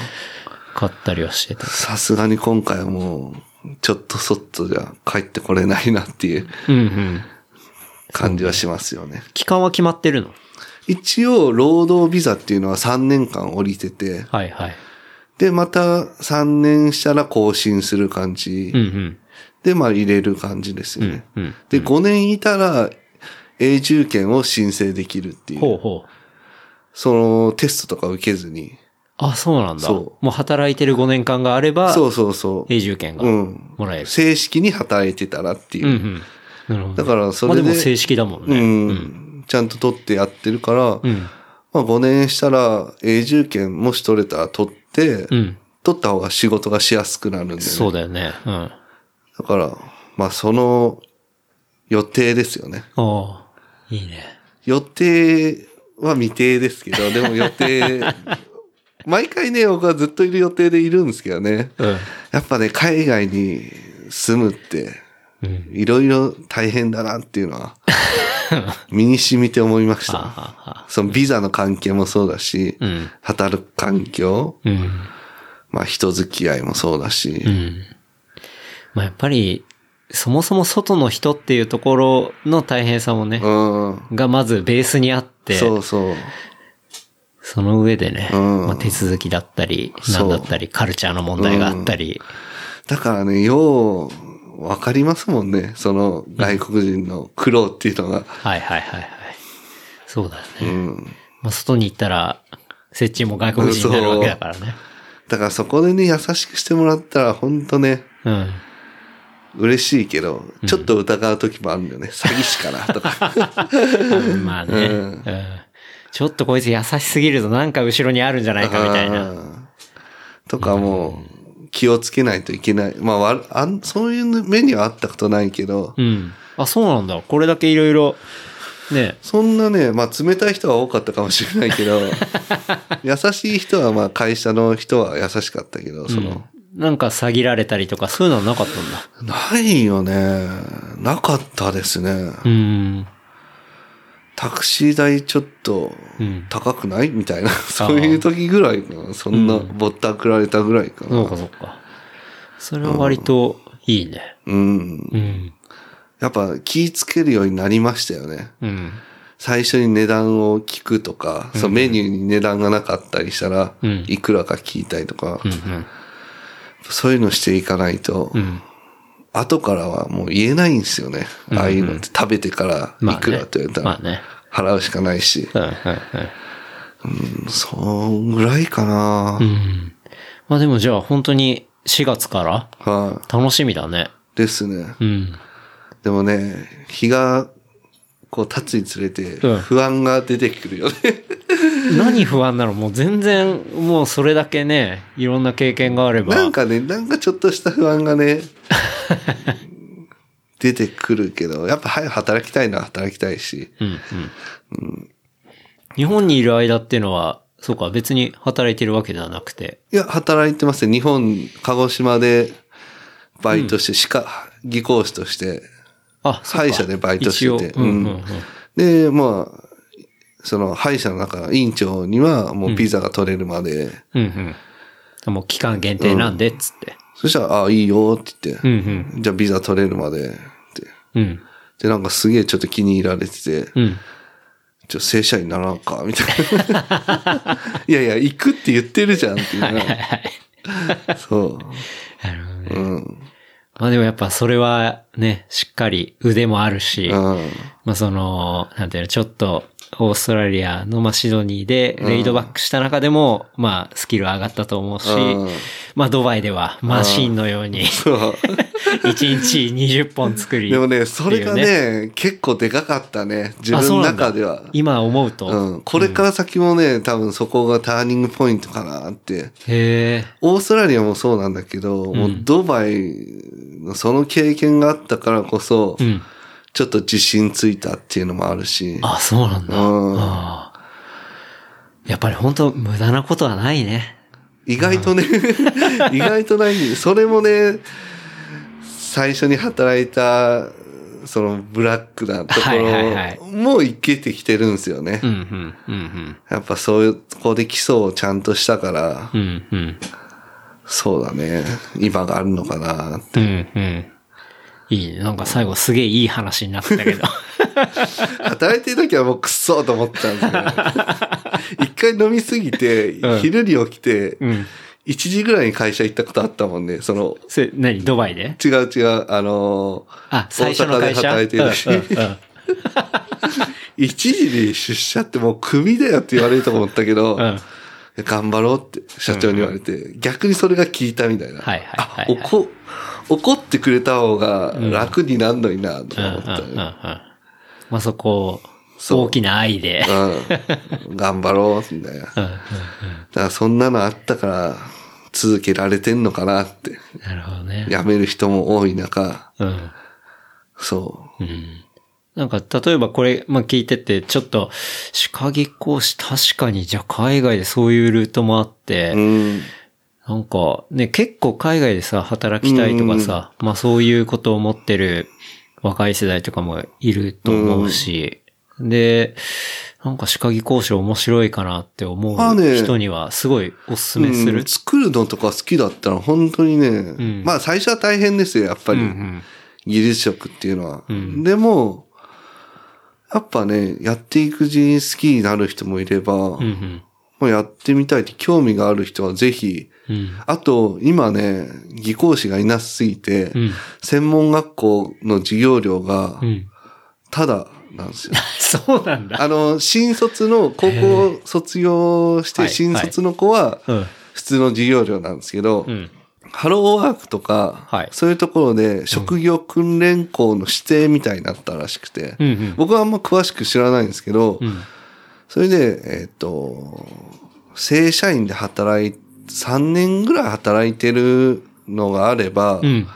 C: かったりはしてた。
B: さすがに今回はもう、ちょっとそっとじゃ帰ってこれないなっていう
C: うんうん。
B: 感じはしますよね。
C: 期間は決まってるの？
B: 一応、労働ビザっていうのは3年間降りてて、
C: はいはい。
B: で、また3年したら更新する感じ。
C: うんうん。
B: で、まあ入れる感じですよね。
C: うん。
B: で、5年いたら永住権を申請できるっていう。
C: ほうほう。
B: そのテストとか受けずに。
C: あ、そうなんだ。
B: そ
C: もう働いてる5年間があれば、
B: そうそうそう。
C: 永住権が
B: うん。
C: もらえる。
B: 正式に働いてたらっていう。
C: うんうん。なるほど。
B: だからそれで
C: まあでも正式だもん
B: う
C: ね。
B: ん。ちゃんと取ってやってるから、
C: うん。
B: まあ5年したら永住権もし取れたら取って、
C: うん。
B: 取った方が仕事がしやすくなるんで、ね。
C: そうだよね。うん。あ
B: だから、まあその予定ですよね。
C: あ、いいね。
B: 予定は未定ですけど、でも予定、[laughs] 毎回ね、僕はずっといる予定でいるんですけどね。
C: うん。
B: やっぱね、海外に住むって、
C: うん。
B: いろいろ大変だなっていうのは、[laughs] 身に染みて思いました。そのビザの関係もそうだし、
C: うん。
B: 働く環境、
C: うん。
B: まあ人付き合いもそうだし、
C: うん。まあやっぱり、そもそも外の人っていうところの大変さもね、
B: うん。
C: がまずベースにあって、
B: そうそう。
C: その上でね、
B: うん
C: まあ、手続きだったり、なんだったり、カルチャーの問題があったり、
B: だからね、よう、わかりますもんね。その外国人の苦労っていうのが。
C: はいはいはいはい。そうだよね。
B: うん。
C: まあ外に行ったら、設置も外国人になるわけだからね。
B: だからそこでね、優しくしてもらったら、本当ね、
C: うん。
B: 嬉しいけど、ちょっと疑う時もあるんだよね。[laughs] 詐欺師かなとか。[laughs]
C: まあね、
B: うん
C: うんちょっとこいつ優しすぎるとなんか後ろにあるんじゃないかみたいな。
B: うんとかもう、気をつけないといけない。まああん、そういう目にはあったことないけど、
C: うん。あ、そうなんだ。これだけいろいろ、ね。
B: そんなね、まあ冷たい人は多かったかもしれないけど、[laughs] 優しい人はまあ会社の人は優しかったけど、その、
C: なんか詐欺られたりとかそういうのはなかったんだ？
B: ないよね。なかったですね。
C: うん。
B: タクシー代ちょっと
C: うん
B: 高くない？みたいな、そういう時ぐらいかな。そんなぼったくられたぐらいか
C: そうか
B: な。
C: そうか。それは割といいね。
B: うん。
C: うん。
B: やっぱ気ぃつけるようになりましたよね。
C: うん。
B: 最初に値段を聞くとか、そのメニューに値段がなかったりしたら、
C: うん
B: いくらか聞いたりとか、
C: うんうん。
B: そういうのしていかないと、
C: うん。
B: 後からはもう言えないんですよね。ああいうのって食べてからいくらって言われたら。払うしかないし、
C: うんうんうん。
B: そんぐらいかな、
C: うん。まあでもじゃあ本当に4月から
B: はい、
C: 楽しみだね。
B: ですね。
C: うん。
B: でもね、日がこう経つにつれて
C: うん
B: 不安が出てくるよね。
C: 何不安なの？もう全然、もうそれだけね、いろんな経験があれば。
B: なんかね、なんかちょっとした不安がね、[laughs] 出てくるけど、やっぱ早く働きたいな、働きたいし。
C: うんうん。日本にいる間っていうのは、そうか、別に働いてるわけではなくて。
B: いや、働いてますね。日本、鹿児島でバイトして、歯科、技工士として、
C: あ、
B: 歯医者でバイトしてて
C: うんうんうん。
B: で、まあ、その歯医者の中、院長にはもうビザが取れるまで、
C: うんうん。もう期間限定なんで、っつって。
B: そしたら、ああ、いいよって言って、
C: うん
B: じゃあビザ取れるまでって。
C: うん。うん。
B: で、なんかすげえちょっと気に入られてて、
C: うん。
B: じゃあ正社員にならんか、みたいな。[laughs] いやいや、行くって言ってるじゃんっていうね。そ [laughs]
C: なるほどね。
B: う。うん。
C: まあでもやっぱそれはね、しっかり腕もあるし、
B: うん。
C: まあその、なんていうの、ちょっと、オーストラリアのまあシドニーでレイドバックした中でも、まあスキル上がったと思うし、
B: うん
C: まあドバイではマシンのように、
B: そう。
C: 1日20本作り。
B: でもね、それがね、結構でかかったね。自
C: あ
B: 分の中では。
C: 今思うと。
B: うん。これから先もね、多分そこがターニングポイントかなって。
C: へえ。
B: オーストラリアもそうなんだけど、もうドバイのその経験があったからこそ、
C: うん。
B: ちょっと自信ついたっていうのもあるし。
C: あ、そうなんだ。
B: うん
C: やっぱり本当無駄なことはないね。
B: 意外とね、[laughs] 意外とない。それもね、最初に働いた、そのブラックなところもいけてきてるんですよね。
C: うん、うん、うん、
B: やっぱそういう、ここで基礎をちゃんとしたから、
C: うん。うん、うん。
B: そうだね。今があるのかな。
C: うん、うん。いいね。なんか最後すげえいい話になったけど。
B: 働いてる時はもうくっそーと思ったんですけど、一回飲みすぎて
C: うん、
B: 昼に起きて、
C: うん。
B: 1時ぐらいに会社行ったことあったもんね。その、
C: それ、何？ドバイで？
B: 違う違う、あのー
C: あ、最初の会社？
B: 働いてるし
C: うんうんうん
B: 1時に出社ってもうクビだよって言われると思ったけど、
C: うん
B: 頑張ろうって社長に言われて、逆にそれが効いたみたいな。
C: はいはいはいはい
B: あ怒怒ってくれた方が楽になるのにな、と思ったね、
C: うんうんうんまあそこ、大きな愛で。
B: うん。頑張ろう、みたいな。だか
C: うんうん
B: らそんなのあったから、続けられてんのかなって。
C: うんなるほどね。
B: 辞める人も多い中、
C: うん。
B: そ
C: うん。なんか、例えばこれ、まあ、聞いてて、ちょっと、歯科技講師、確かに、じゃあ海外でそういうルートもあって、
B: う。うん。
C: なんか、ね、結構海外でさ、働きたいとかさ、まあそういうことを思ってる若い世代とかもいると思うし、で、なんか歯科技講師面白いかなって思う人にはすごいおすすめする。
B: うん。作るのとか好きだったら本当にね、
C: ん。
B: まあ最初は大変ですよ、やっぱり。
C: うんうん。
B: 技術職っていうのは。
C: ん。
B: でも、やっぱね、やっていくうちに好きになる人もいれば、
C: うんうん。
B: もうやってみたいって興味がある人はぜひ、
C: うん
B: あと、今ね、技講師がいなすすぎて、
C: うん
B: 専門学校の授業料が
C: う、ん。
B: ただなんですよ。[laughs]
C: そうなんだ。
B: あの、新卒の、高校卒業し
C: はい
B: て新卒の子は、
C: うん。
B: 普通の授業料なんですけど、
C: うん。
B: ハローワークとか、
C: はい
B: そういうところで職業訓練校の指定みたいになったらしくて、
C: うんうん
B: 僕はあんま詳しく知らないんですけど、
C: うん。
B: それで、えっ、と、正社員で働い、3年ぐらい働いてるのがあれば、
C: うん。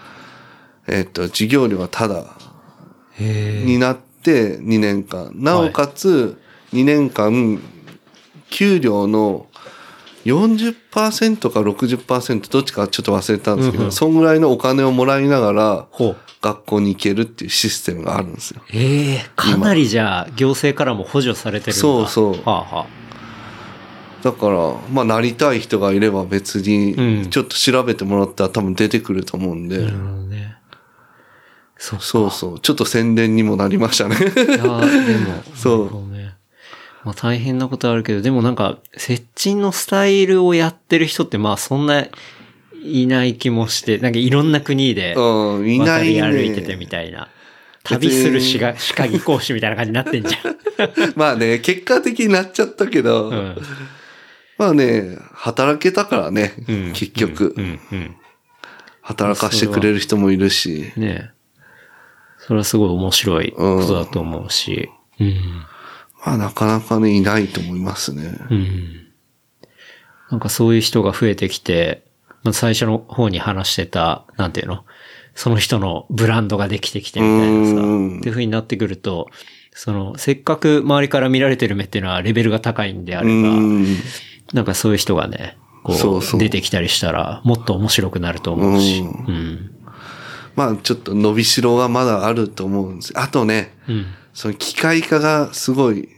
B: えっ、と、授業料はただ。になって2年間。なおかつ、2年間、給料の40%か60%どっちかちょっと忘れたんですけど、
C: うんうん
B: そんぐらいのお金をもらいながら。学校に行けるっていうシステムがあるんですよ。
C: ええかなりじゃあ、行政からも補助されてるんだ。
B: そうそう
C: はあは
B: だから、まあなりたい人がいれば別
C: うん
B: に、ちょっと調べてもらったら多分出てくると思うんで、
C: あ。なるほどね。そうか。
B: そうそう。ちょっと宣伝にもなりましたね。
C: いやーでも、[laughs]
B: そう
C: ね。まあ大変なことあるけど、でもなんか、接近のスタイルをやってる人ってまあそんないない気もして、なんかいろんな国で
B: うん、いない、ね。
C: 渡り歩いててみたいな。旅する歯が歯科技講師みたいな感じになってんじゃん。[laughs]
B: まあね、結果的になっちゃったけど、
C: うん。
B: まあね、働けたからね、
C: うん
B: 結局、
C: うん、うん。
B: 働かしてくれる人もいるし、
C: ねえ。それはすごい面白いことだと思うし。うん。
B: まあなかなかね、いないと思いますね。
C: うん。なんかそういう人が増えてきて、まあ、最初の方に話してた、なんていうの？その人のブランドができてきてみたいなさ、
B: うん
C: っていう風になってくると、その、せっかく周りから見られてる目っていうのはレベルが高いんであ
B: う
C: れば、
B: ん。
C: なんかそういう人がね、こう、
B: そうそう
C: 出てきたりしたら、もっと面白くなると思うし。
B: う
C: うん。
B: まあちょっと伸びしろがまだあると思うんです。あとね、
C: うん。
B: その機械化がすごい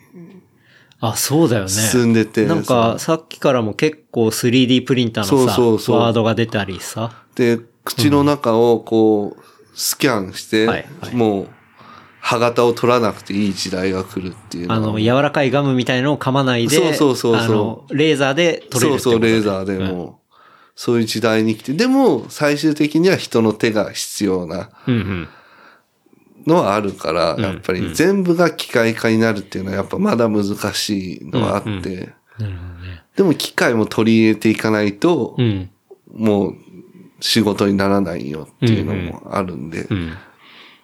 C: あ、そうだよね。
B: 進んでて、
C: なんか、さっきからも結構 3D プリンターのさ、
B: そうそうそう
C: ワードが出たりさ。
B: で、口の中をこう、スキャンして、
C: はいはい
B: もう、歯型を取らなくていい時代が来るっていう
C: あの、柔らかいガムみたいのを噛まないで、
B: そうそうそうそう。
C: レーザーで取れる
B: そうそう、レー
C: ー
B: ザーでも、そういう時代に来て、でも最終的には人の手が必要な
C: うんうん。
B: のはあるから、
C: ん。
B: やっぱり全部が機械化になるっていうのはやっぱまだ難しいのはあって、
C: なるほどね。
B: でも機械も取り入れていかないと、
C: うん。
B: もう仕事にならないよっていうのもあるんで、
C: うん。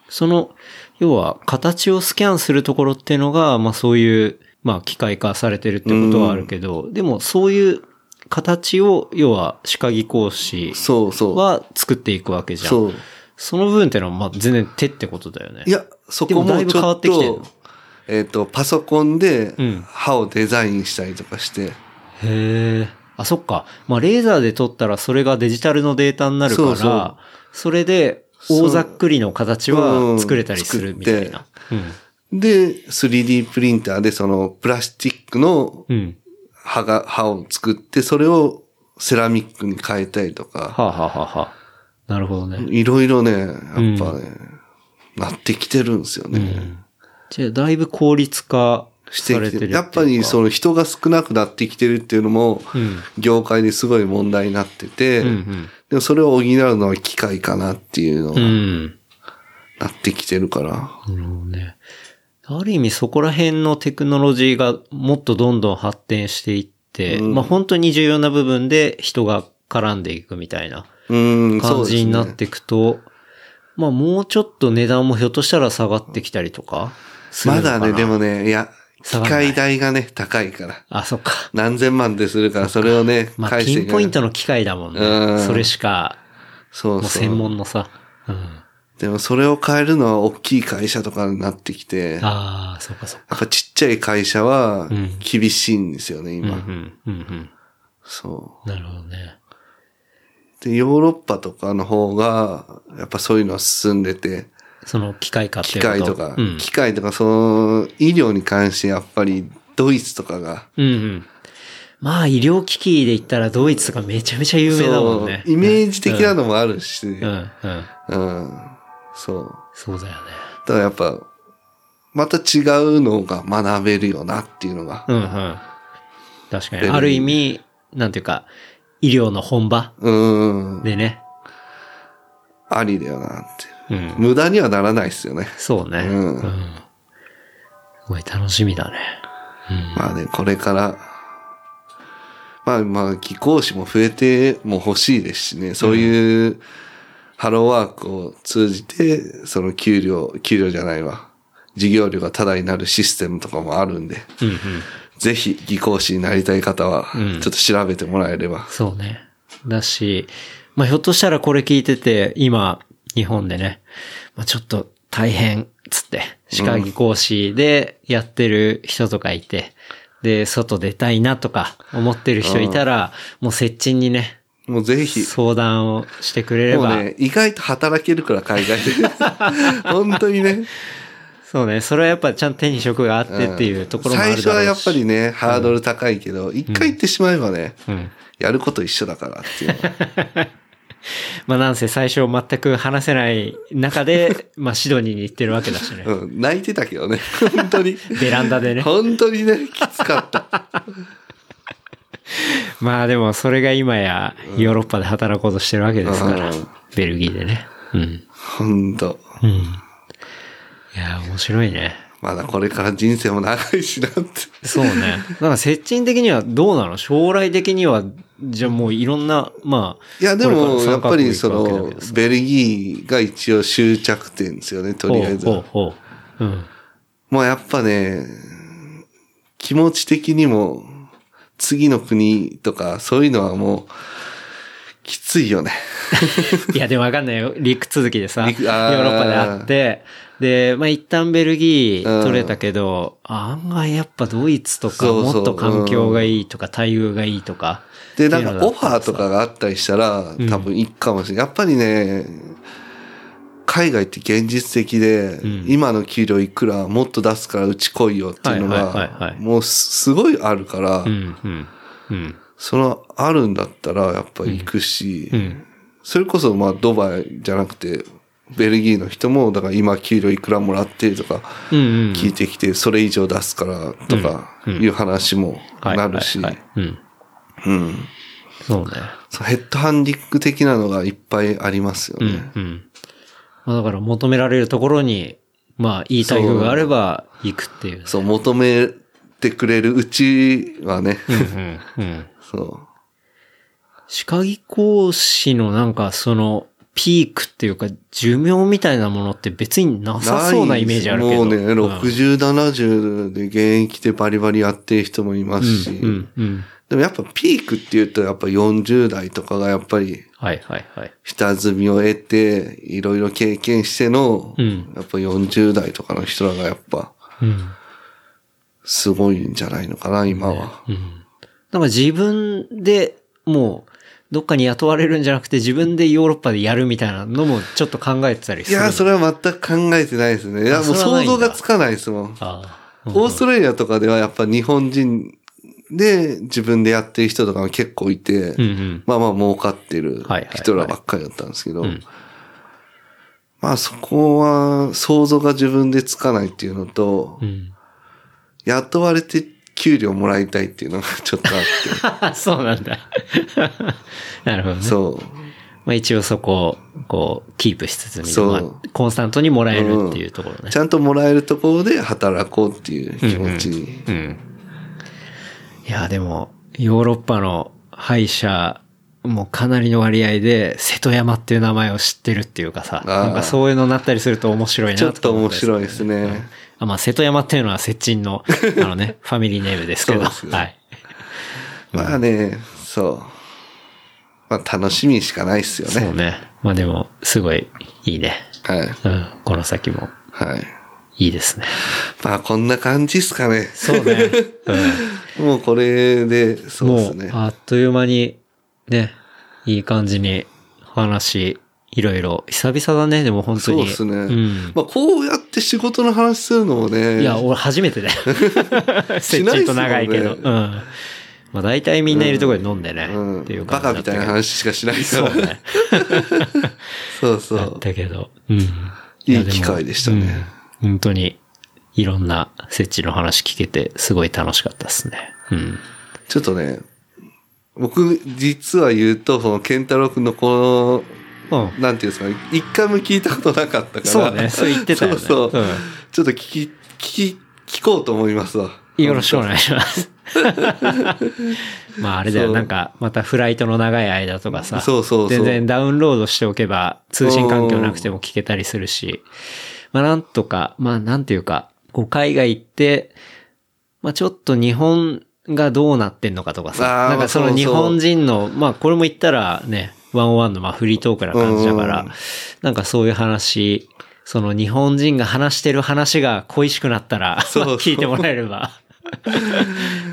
C: その、要は、形をスキャンするところっていうのが、まあそういう、まあ機械化されてるってことはあるけど、でもそういう形を、要は歯科技講師
B: そうそう。
C: は作っていくわけじゃん。
B: そう。
C: その部分っていうのは、まあ全然手ってことだよね。
B: いや、そ
C: で
B: こ
C: もだいぶ変わ
B: っ
C: ってきてんの？
B: と、えっ、と、パソコンで
C: うん
B: 歯をデザインしたりとかして、
C: へえ。あ、そっか。まあ、レーザーで撮ったらそれがデジタルのデータになるから、
B: そうそう
C: それで大ざっくりの形は作れたりするみたいな。
B: で、3D プリンターでそのプラスチックの
C: うん。うん。
B: 歯が、歯を作って、それをセラミックに変えたりとか、
C: はあ、はあはあはあ、なるほどね。
B: いろいろね、やっぱね、なってきてるんですよね。
C: じゃあ、だいぶ効率化
B: して
C: されてる
B: やっぱりその人が少なくなってきてるっていうのも、
C: うん。
B: 業界ですごい問題になってて、
C: うんうん。
B: でもそれを補うのは機械かなっていうの
C: う
B: が
C: ん。
B: なってきてるから。
C: なるほどね。ある意味そこら辺のテクノロジーがもっとどんどん発展していって、
B: うん
C: まあ本当に重要な部分で人が絡んでいくみたいな感。じになっていくと、まあもうちょっと値段もひょっとしたら下がってきたりとか
B: まだね、でもね、いや、機械代がね、高いから。
C: あ、そっか。
B: 何千万でするから、それをね、
C: まあピンポイントの機械だもん
B: う
C: ね。
B: ん
C: それしか、
B: そうそう。
C: 専門のさ。うん。
B: でもそれを変えるのは大きい会社とかになってきて、やっ
C: ああ、そっかそっか。
B: ぱちっちゃい会社は
C: ん
B: 厳しいんですよね、今。
C: うんうん、うん、
B: そ
C: うん。なるほどね。
B: う。で、ヨーロッパとかの方が、やっぱそういうのは進んでて、
C: その機械化ってい
B: 機
C: うこと
B: 械とか、
C: うん。
B: 機械とか、その、医療に関してやっぱりドイツとかが、
C: うんうん。まあ医療機器で言ったらドイツがめちゃめちゃ有名だもんね。
B: イメージ的なのもあるし、
C: うん、うん。
B: うん。そう。
C: そうだよね。
B: だからやっぱ、また違うのが学べるよなっていうのが。
C: うんうん。確かに。ある意味、なんていうか、医療の本場
B: うん。
C: でね。
B: ありだよなって。
C: うん。
B: 無駄にはならないですよね。
C: そうね。
B: うん
C: すごい楽しみだね。
B: まあね、これから、まあまあ、技講師も増えても欲しいですしね、そういうハローワークを通じて、その給料、給料じゃないわ。授業料がタダになるシステムとかもあるんで、
C: うんうん。
B: ぜひ技講師になりたい方は、
C: うん
B: ちょっと調べてもらえれば。
C: そうね。だし、まあ、ひょっとしたらこれ聞いてて、今、日本でね、まあ、ちょっと大変、つって、歯科技講師でやってる人とかいて、で、外出たいなとか思ってる人いたら、もう接近にね、
B: もうぜひ、
C: 相談をしてくれれば、
B: もうね、意外と働けるから海外で。[laughs] 本当にね。
C: そうね、それはやっぱちゃんと手に職があってっていうところもあ
B: 最
C: るだろうし。
B: 初はやっぱりね、ハードル高いけど、一回行ってしまえばね、
C: うん。
B: やること一緒だからっていう。[laughs] [laughs]
C: まあなんせ最初全く話せない中で、[laughs] まあシドニーに行ってるわけだしね。
B: うん、泣いてたけどね。[laughs] 本当に。
C: ベランダでね。
B: 本当にね、きつかった。
C: まあでもそれが今やヨーロッパで働こうとしてるわけですから、
B: うん
C: ベルギーでね。うん。
B: 本当。
C: うん。いや、面白いね。
B: まだこれから人生も長いしなって。
C: そうね。だから接近的にはどうなの？将来的には、じゃあもういろんな、まあ。
B: いや、でも、やっぱりそのベルギーが一応終着点ですよね、とりあえず。
C: ほうほうほう。うん。
B: もうやっぱね、気持ち的にも、次の国とか、そういうのはもう、きついよね。[laughs]
C: いや、でもわかんないよ。陸続きでさ、ヨ
B: ー
C: ーロッパであって、で、まあ一旦ベルギー
B: うん
C: 取れたけど、案外やっぱドイツとかもっと環境がいいとか、待遇がいいとか。
B: で、なんかオファーとかがあったりしたら、多分いいかもしれない。やっぱりね、海外って現実的で、
C: ん。
B: 今の給料いくらもっと出すからうち来いよっていうのがもうすすごいあるから、
C: うん、うん、うん。
B: そのあるんだったらやっぱ行くし、
C: うん。
B: それこそまあドバイじゃなくて、ベルギーの人も、だから今給料いくらもらってとか
C: うんうん。
B: 聞いてきて、それ以上出すからとかいう話も
C: はい
B: なるし、
C: うん。
B: うん。
C: そうね。
B: そうヘッドハンディング的なのがいっぱいありますよ
C: うん
B: ね。
C: うん。まあだから求められるところに、まあいい待遇があれば行くっていう。
B: そう、求めてくれるうちはね、
C: うんうん。[laughs]
B: そう。
C: 歯科技講師のなんかその、ピークっていうか寿命みたいなものって別になさそうなイメージあるけど。
B: もうね、
C: うん
B: 60、70で現役でバリバリやってる人もいますし、
C: うんうん。
B: でもやっぱピークって言うとやっぱ40代とかがやっぱり
C: はいはいはい。
B: 下積みを得て、いろいろ経験しての、
C: うん
B: やっぱ40代とかの人らがやっぱ
C: うん。
B: すごいんじゃないのかな、今は。
C: なんか自分でもう、どっかに雇われるんじゃなくて自分でヨーロッパでやるみたいなのもちょっと考えてたりする。
B: いや、それは全く考えてないですね。いや、もう想像がつかないですもん。
C: ああ。
B: オーストラリアとかではやっぱ日本人で自分でやってる人とかも結構いて、
C: うんうん。
B: まあまあ儲かってる人らばっかりだったんですけど、
C: ん
B: まあそこは想像が自分でつかないっていうのと、
C: うん。
B: 雇われて給料もらいたいっていうのがちょっとあって、[laughs]
C: そうなんだ。[laughs] なるほどね。
B: そう。
C: まあ一応そこを、こう、キープしつつみたい
B: そう
C: な、まあコンスタントにもらえるっていうところね。
B: ちゃんともらえるところで働こうっていう気持ちに。
C: うん。いや、でも、ヨーロッパの歯医者、もうかなりの割合で、瀬戸山っていう名前を知ってるっていうかさ、なんかそういうのになったりすると面白いな
B: ちょっと面白いですね。
C: あまあ、瀬戸山っていうのは接近の、あのね、[laughs] ファミリーネームですけど、はい。
B: まあね、そう。まあ楽しみしかないっすよね。
C: そうね。まあでも、すごいいいね。
B: はい。
C: うん。この先も、
B: はい。
C: いいですね。
B: まあこんな感じっすかね。
C: そうね。[laughs] うん。
B: もうこれで、そうですね。
C: あっという間に、ね、いい感じに話、いろいろ、久々だね、でも本当に。
B: そうですね。
C: うん。
B: まあこうやって仕事の話するのもね。
C: いや、俺初めてだよ。[laughs] 接
B: しない
C: と長いけど。うん。まあ大体みんないるところで飲んでね。
B: うん
C: っていう
B: バカみたいな
C: 話。
B: 話しかしないから。
C: そうね。[laughs]
B: そうそう。
C: たけど。うん。
B: いい機会でしたね
C: うん本当に、いろんな設置の話聞けて、すごい楽しかったですね。うん。
B: ちょっとね、僕、実は言うと、その、ケンタロウ君のこ
C: うん
B: の、。なんていうんですかね、一回も聞いたことなかったから。
C: そうねそう言ってたよね
B: そうそう。
C: うん
B: ちょっと聞き、聞き、聞こうと思いますわ。
C: よろしくお願いします。[laughs] まああれだよ、なんか、またフライトの長い間とかさ、
B: そうそうそう
C: 全然ダウンロードしておけば、通信環境なくても聞けたりするし、まあなんとか、まあなんていうか、こう海外行って、まあちょっと日本がどうなってんのかとかさ、なんかその日本人の、まあこれも言ったらね、ワンワンのまあフリートークな感じだから
B: うん、
C: なんかそういう話、その日本人が話してる話が恋しくなったら、[laughs] [laughs] 聞いてもらえれば。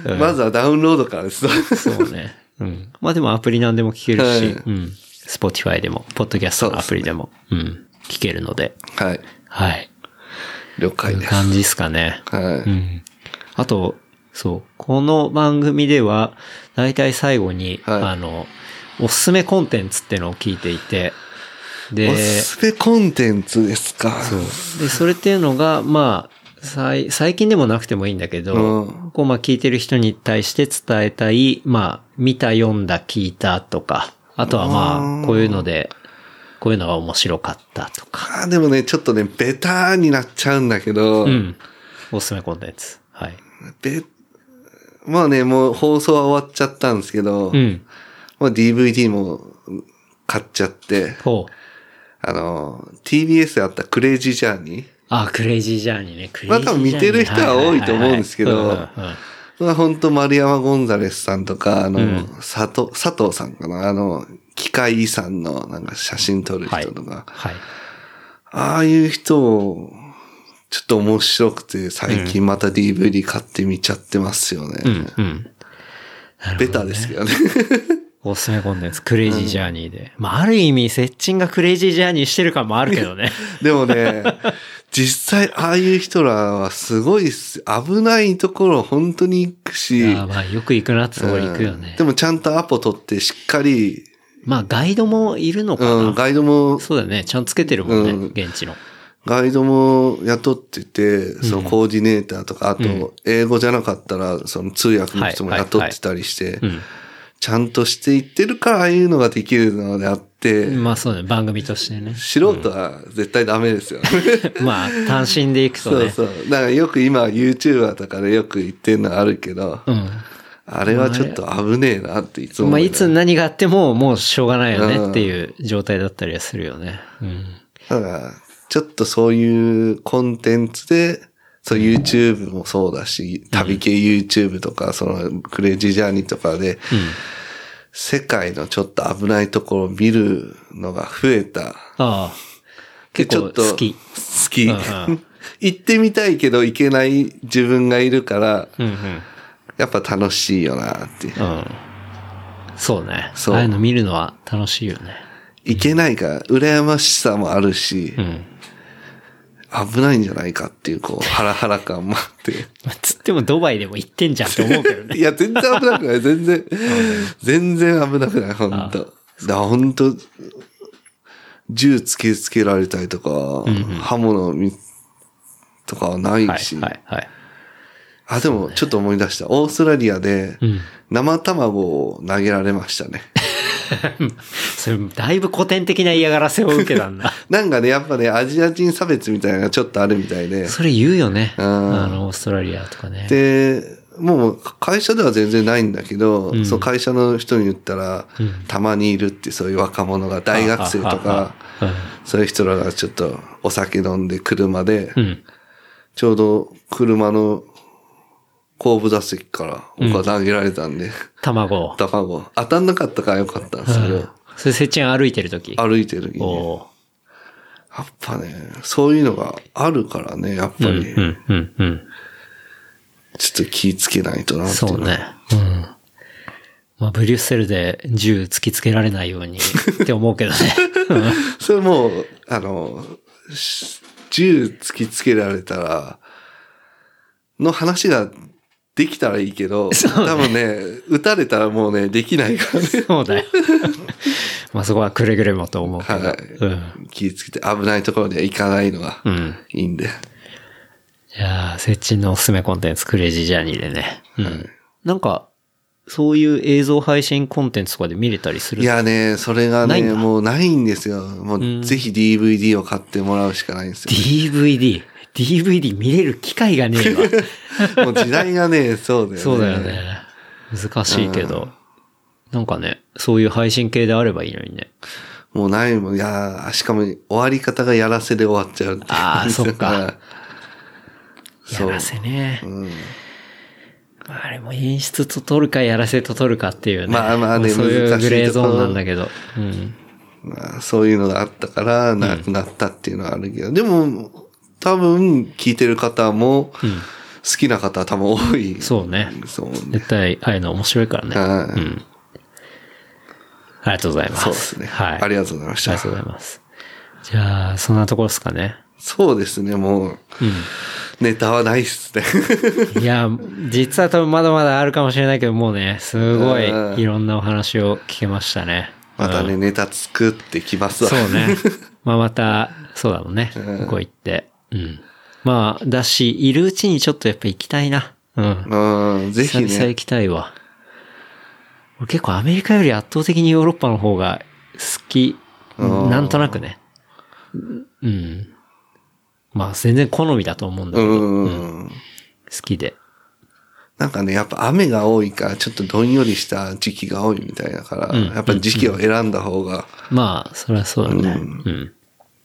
C: う [laughs] ん
B: まずはダウンロードからです。
C: そうね。うん。まあでもアプリなんでも聞けるし、
B: はい
C: うん。Spotify でも、ポッドキャストのアプリでも、うん。聞けるので、
B: はい。
C: はい。
B: 了解です。
C: 感じですかね。
B: はい。
C: うん。あと、そう。この番組では、だいたい最後に、
B: はい
C: あの、おすすめコンテンツってのを聞いていて、で、
B: おすすめコンテンツですか？
C: そう。で、それっていうのが、まあ、最最近でもなくてもいいんだけど、
B: うん
C: こう、まあ、聞いてる人に対して伝えたい、まあ、見た、読んだ、聞いたとか、あとはま
B: うん
C: あ、こういうので、こういうのが面白かったとか。
B: あーでもね、ちょっとね、ベターになっちゃうんだけど、
C: うん。おすすめコンテンツ。はい。
B: べまあね、もう放送は終わっちゃったんですけど、
C: うん。
B: もう DVD も買っちゃって、
C: ほう。
B: あの、TBS であったクレイジージャーニー
C: あ、クレイジージャーニーね。クレイジージャーニー。
B: まあ多分見てる人は多いと思うんですけどまあ本当丸山ゴンザレスさんとか、あの、
C: うん
B: 佐藤、佐藤さんかな、あの、機械遺産のなんか写真撮る
C: はい。
B: 人とか、
C: はい。
B: ああいう人を、ちょっと面白くて、最近また DVD 買ってみちゃってますよね。
C: うん、うん。
B: ベタですけどね。[laughs]
C: おすすめコンテンツ、クレイジージャーニーで。まあ、ある意味、セッチンがクレイジージャーニーしてる感もあるけどね。[laughs]
B: でもね、実際ああいう人らはすごい。危ないところ本当に行く
C: い
B: し、
C: や、まあ、よく行くなってところ行くよね。
B: うんでもちゃんとアポ取ってしっかり
C: まあ、ガイドもいるのかな、
B: うん、ガイドも、
C: そうだよね。ちゃんとつけてるもんね、
B: うん
C: 現地の。
B: ガイドも雇ってて、そのコーディネーターとか、あと、英語じゃなかったら、その通訳の人も雇ってたりして
C: う、ん。
B: ちゃんとしていってるから、ああいうのができるのであって、
C: まあそうね、番組としてね。
B: 素人は絶対ダメですよ。[laughs]
C: まあ、単身で行くとね。
B: そうそう。だからよく今 YouTuber とかでよく言ってるのあるけど、
C: うん。
B: あれはちょっと危ねえなっていつも
C: まあ、いつ何があっても、もうしょうがないよねっていう状態だったりはするよね。うん。
B: だから、ちょっとそういうコンテンツで、そう YouTube もそうだし、旅系 YouTube とか、そのクレイジージャーニーとかで、世界のちょっと危ないところを見るのが増えた。
C: ああ。
B: で
C: 結構好き。
B: 好き。
C: うんうん [laughs]
B: 行ってみたいけど行けない自分がいるから、
C: うんうん。
B: やっぱ楽しいよなっていう。
C: うん。そうね。
B: そう
C: ああいうの見るのは楽しいよね。
B: 行けないから、羨ましさもあるし、
C: うん。
B: 危ないんじゃないかっていう、こう、ハラハラ感もあって。
C: まあつってもドバイでも行ってんじゃんって思うけどね。[laughs]
B: いや、全然危なくない。全然、全然危なくない、ほんと。だからほんと、銃突きつけられたりとか、刃物みとかはない
C: はい、
B: し。
C: はい、はい。
B: あ、でも、ちょっと思い出した。オーストラリアで
C: うん、
B: 生卵を投げられましたね。[laughs]
C: それ、だいぶ古典的な嫌がらせを受けたんだ。[laughs]
B: なんかね、やっぱね、アジア人差別みたいなのがちょっとあるみたいで。
C: それ言うよね。
B: うん
C: あの、オーストラリアとかね。
B: で、もう会社では全然ないんだけど、
C: ん
B: そう会社の人に言ったら、
C: うん
B: たまにいるってそういう若者が大学生とか、そういう人らがちょっとお酒飲んで車で、
C: うん。うん。
B: ちょうど車の後部座席から僕は投げられたんで、
C: 卵。[laughs]
B: 卵当たんなかったからよかったんですけど、
C: それ、せっちゃん歩いてるとき。
B: 歩いてる時に、
C: お
B: やっぱね、そういうのがあるからね、やっぱ
C: ー
B: り、
C: うん、うん、うん。
B: ちょっと気ぃつけないとなってい
C: そうね。うん。まあ、ブリュッセルで銃突きつけられないようにって思うけどね。[laughs]
B: それもう、あの、し銃突きつけられたら、の話ができたらいいけど、[laughs] 多分ね、撃たれたらもうね、できないからね。
C: そうだよ。[laughs] まあそこはくれぐれもと思うけど。
B: はい
C: うん。
B: 気ぃつけて危ないところには行かないのが
C: うん。
B: いいんで。
C: いやー、セッチンのおすすめコンテンツ、クレイジージャーニーでね。うん。なんか、そういう映像配信コンテンツとかで見れたりする？
B: いやね、それがね、
C: ないんだ
B: もうないんですよ。もうぜひ DVD を買ってもらうしかないんですよ。
C: DVD。DVD 見れる機会がねえわ。[laughs]
B: もう時代がね、そうだよね。
C: そうだよね。難しいけど。なんかね、そういう配信系であればいいのにね。
B: もうないもん。いやーしかも終わり方がやらせで終わっちゃう
C: あーそっか。[laughs] やらせね。
B: うん
C: あれも演出と撮るかやらせと撮るかっていうね。
B: まあまあね
C: そういうグレーゾーンなんだけど。うん。
B: まあ、そういうのがあったから、なくなったっていうのはあるけど、でも、多分、聞いてる方も、好きな方多分多い。
C: そうね。
B: そうね。
C: 絶対、ああいうの面白いからね。
B: はい
C: うん。ありがとうございます。
B: そうですね。
C: はい。
B: ありがとうございました
C: ありがとう。ございます。じゃあ、そんなところですかね。
B: そうですね、もう、ネタはないっすね。[laughs]
C: いや、実は多分まだまだあるかもしれないけど、もうね、すごい
B: うん
C: いろんなお話を聞けましたね。
B: またね、ネタ作ってきますわ。
C: そうね。[laughs] まあまた、そうだもんね。向こう行って。うん。まあ、だし、いるうちにちょっとやっぱ行きたいな。うん。
B: うん、ぜひね。
C: 久々行きたいわ。俺結構アメリカより圧倒的にヨーロッパの方が好き。
B: うん
C: なんとなくね。うん。まあ全然好みだと思うんだけ
B: う
C: ど、
B: ん。
C: 好きで。
B: なんかね、やっぱ雨が多いから、ちょっとどんよりした時期が多いみたいだから、
C: うん
B: やっぱ時期を選んだ方が、
C: まあ、それはそうだね。うん。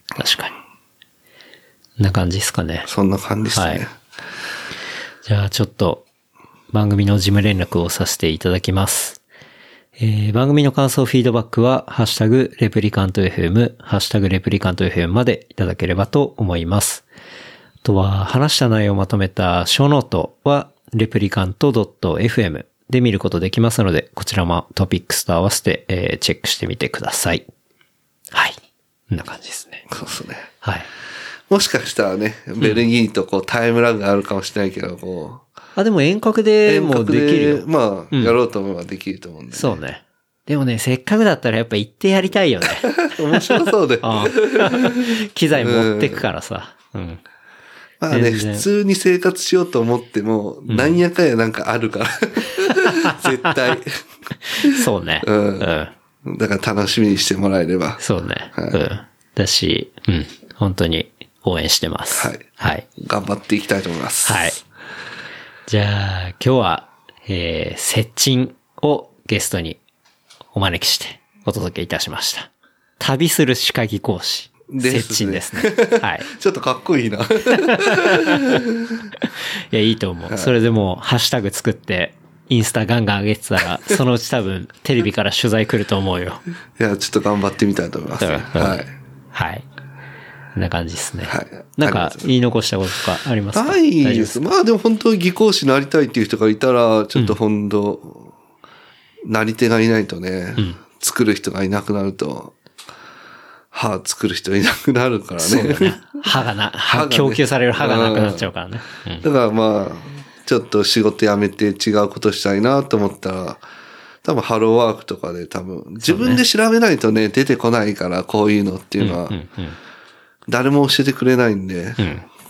C: 確かに。な感じですかね。
B: そんな感じですね。
C: はいじゃあちょっと番組の事務連絡をさせていただきます。えー番組の感想、フィードバックは、ハッシュタグ、レプリカント FM、ハッシュタグ、レプリカント FM までいただければと思います。あとは、話した内容をまとめたショーノートは、レプリカント .fm で見ることできますので、こちらもトピックスと合わせて、えーチェックしてみてください。はい。こんな感じですね。
B: そうですね。
C: はい。
B: もしかしたらね、ベルギーとこうタイムラグがあるかもしれないけど、こ
C: あ、でも遠隔
B: う、
C: でもできるよ。
B: まあ、
C: うん
B: やろうと思えばできると思うんで、ね
C: そうね。でもね、せっかくだったらやっぱ行ってやりたいよね。[laughs]
B: 面白そうで。
C: うん [laughs] 機材持ってくからさ。うん。
B: まあね、普通に生活しようと思っても、なんやかやなんかあるから。[laughs] 絶対。
C: そうね。
B: うん
C: うん。
B: だから楽しみにしてもらえれば。
C: そうね。
B: はい
C: うん。だし、うん。本当に応援してます。
B: はい
C: はい。
B: 頑張っていきたいと思います。
C: はい。じゃあ、今日は、えー、接近をゲストにお招きしてお届けいたしました。旅する歯科技講師。接近ですね。[laughs] はい。
B: ちょっとかっこいいな。[laughs]
C: いや、いいと思う。それでもう、ハッシュタグ作って、インスタガンガン上げてたら、そのうち多分、テレビから取材来ると思うよ。
B: いや、ちょっと頑張ってみたいと思います。
C: うん
B: はい。
C: はい。な感じですね。
B: はい。
C: なんか言い残したこととかありますか？
B: ないです。す。まあでも本当に技講師になりたいっていう人がいたら、ちょっと本当、なり手がいないとね、作る人がいなくなると、歯作る人いなくなるからね。
C: そうだね。[laughs] 歯がな、歯
B: ね。
C: 供給される歯がなくなっちゃうからね。うん。
B: だからまあ、ちょっと仕事辞めて違うことしたいなと思ったら、多分ハローワークとかで多分、自分で調べないとね、出てこないから、こういうのっていうのは、
C: うんうん
B: 誰も教えてくれないんで、
C: ん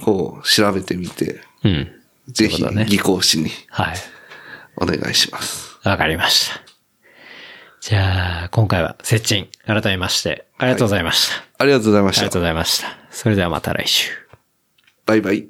B: こう、調べてみて、
C: うん。
B: ぜひ
C: ね
B: 技講師に
C: はい。
B: お願いします。
C: わかりました。じゃあ、今回は、接近、改めまして、ありがとうございました。
B: ありがとうございました
C: ありがとう。ございました。それではまた来週。
B: バイバイ。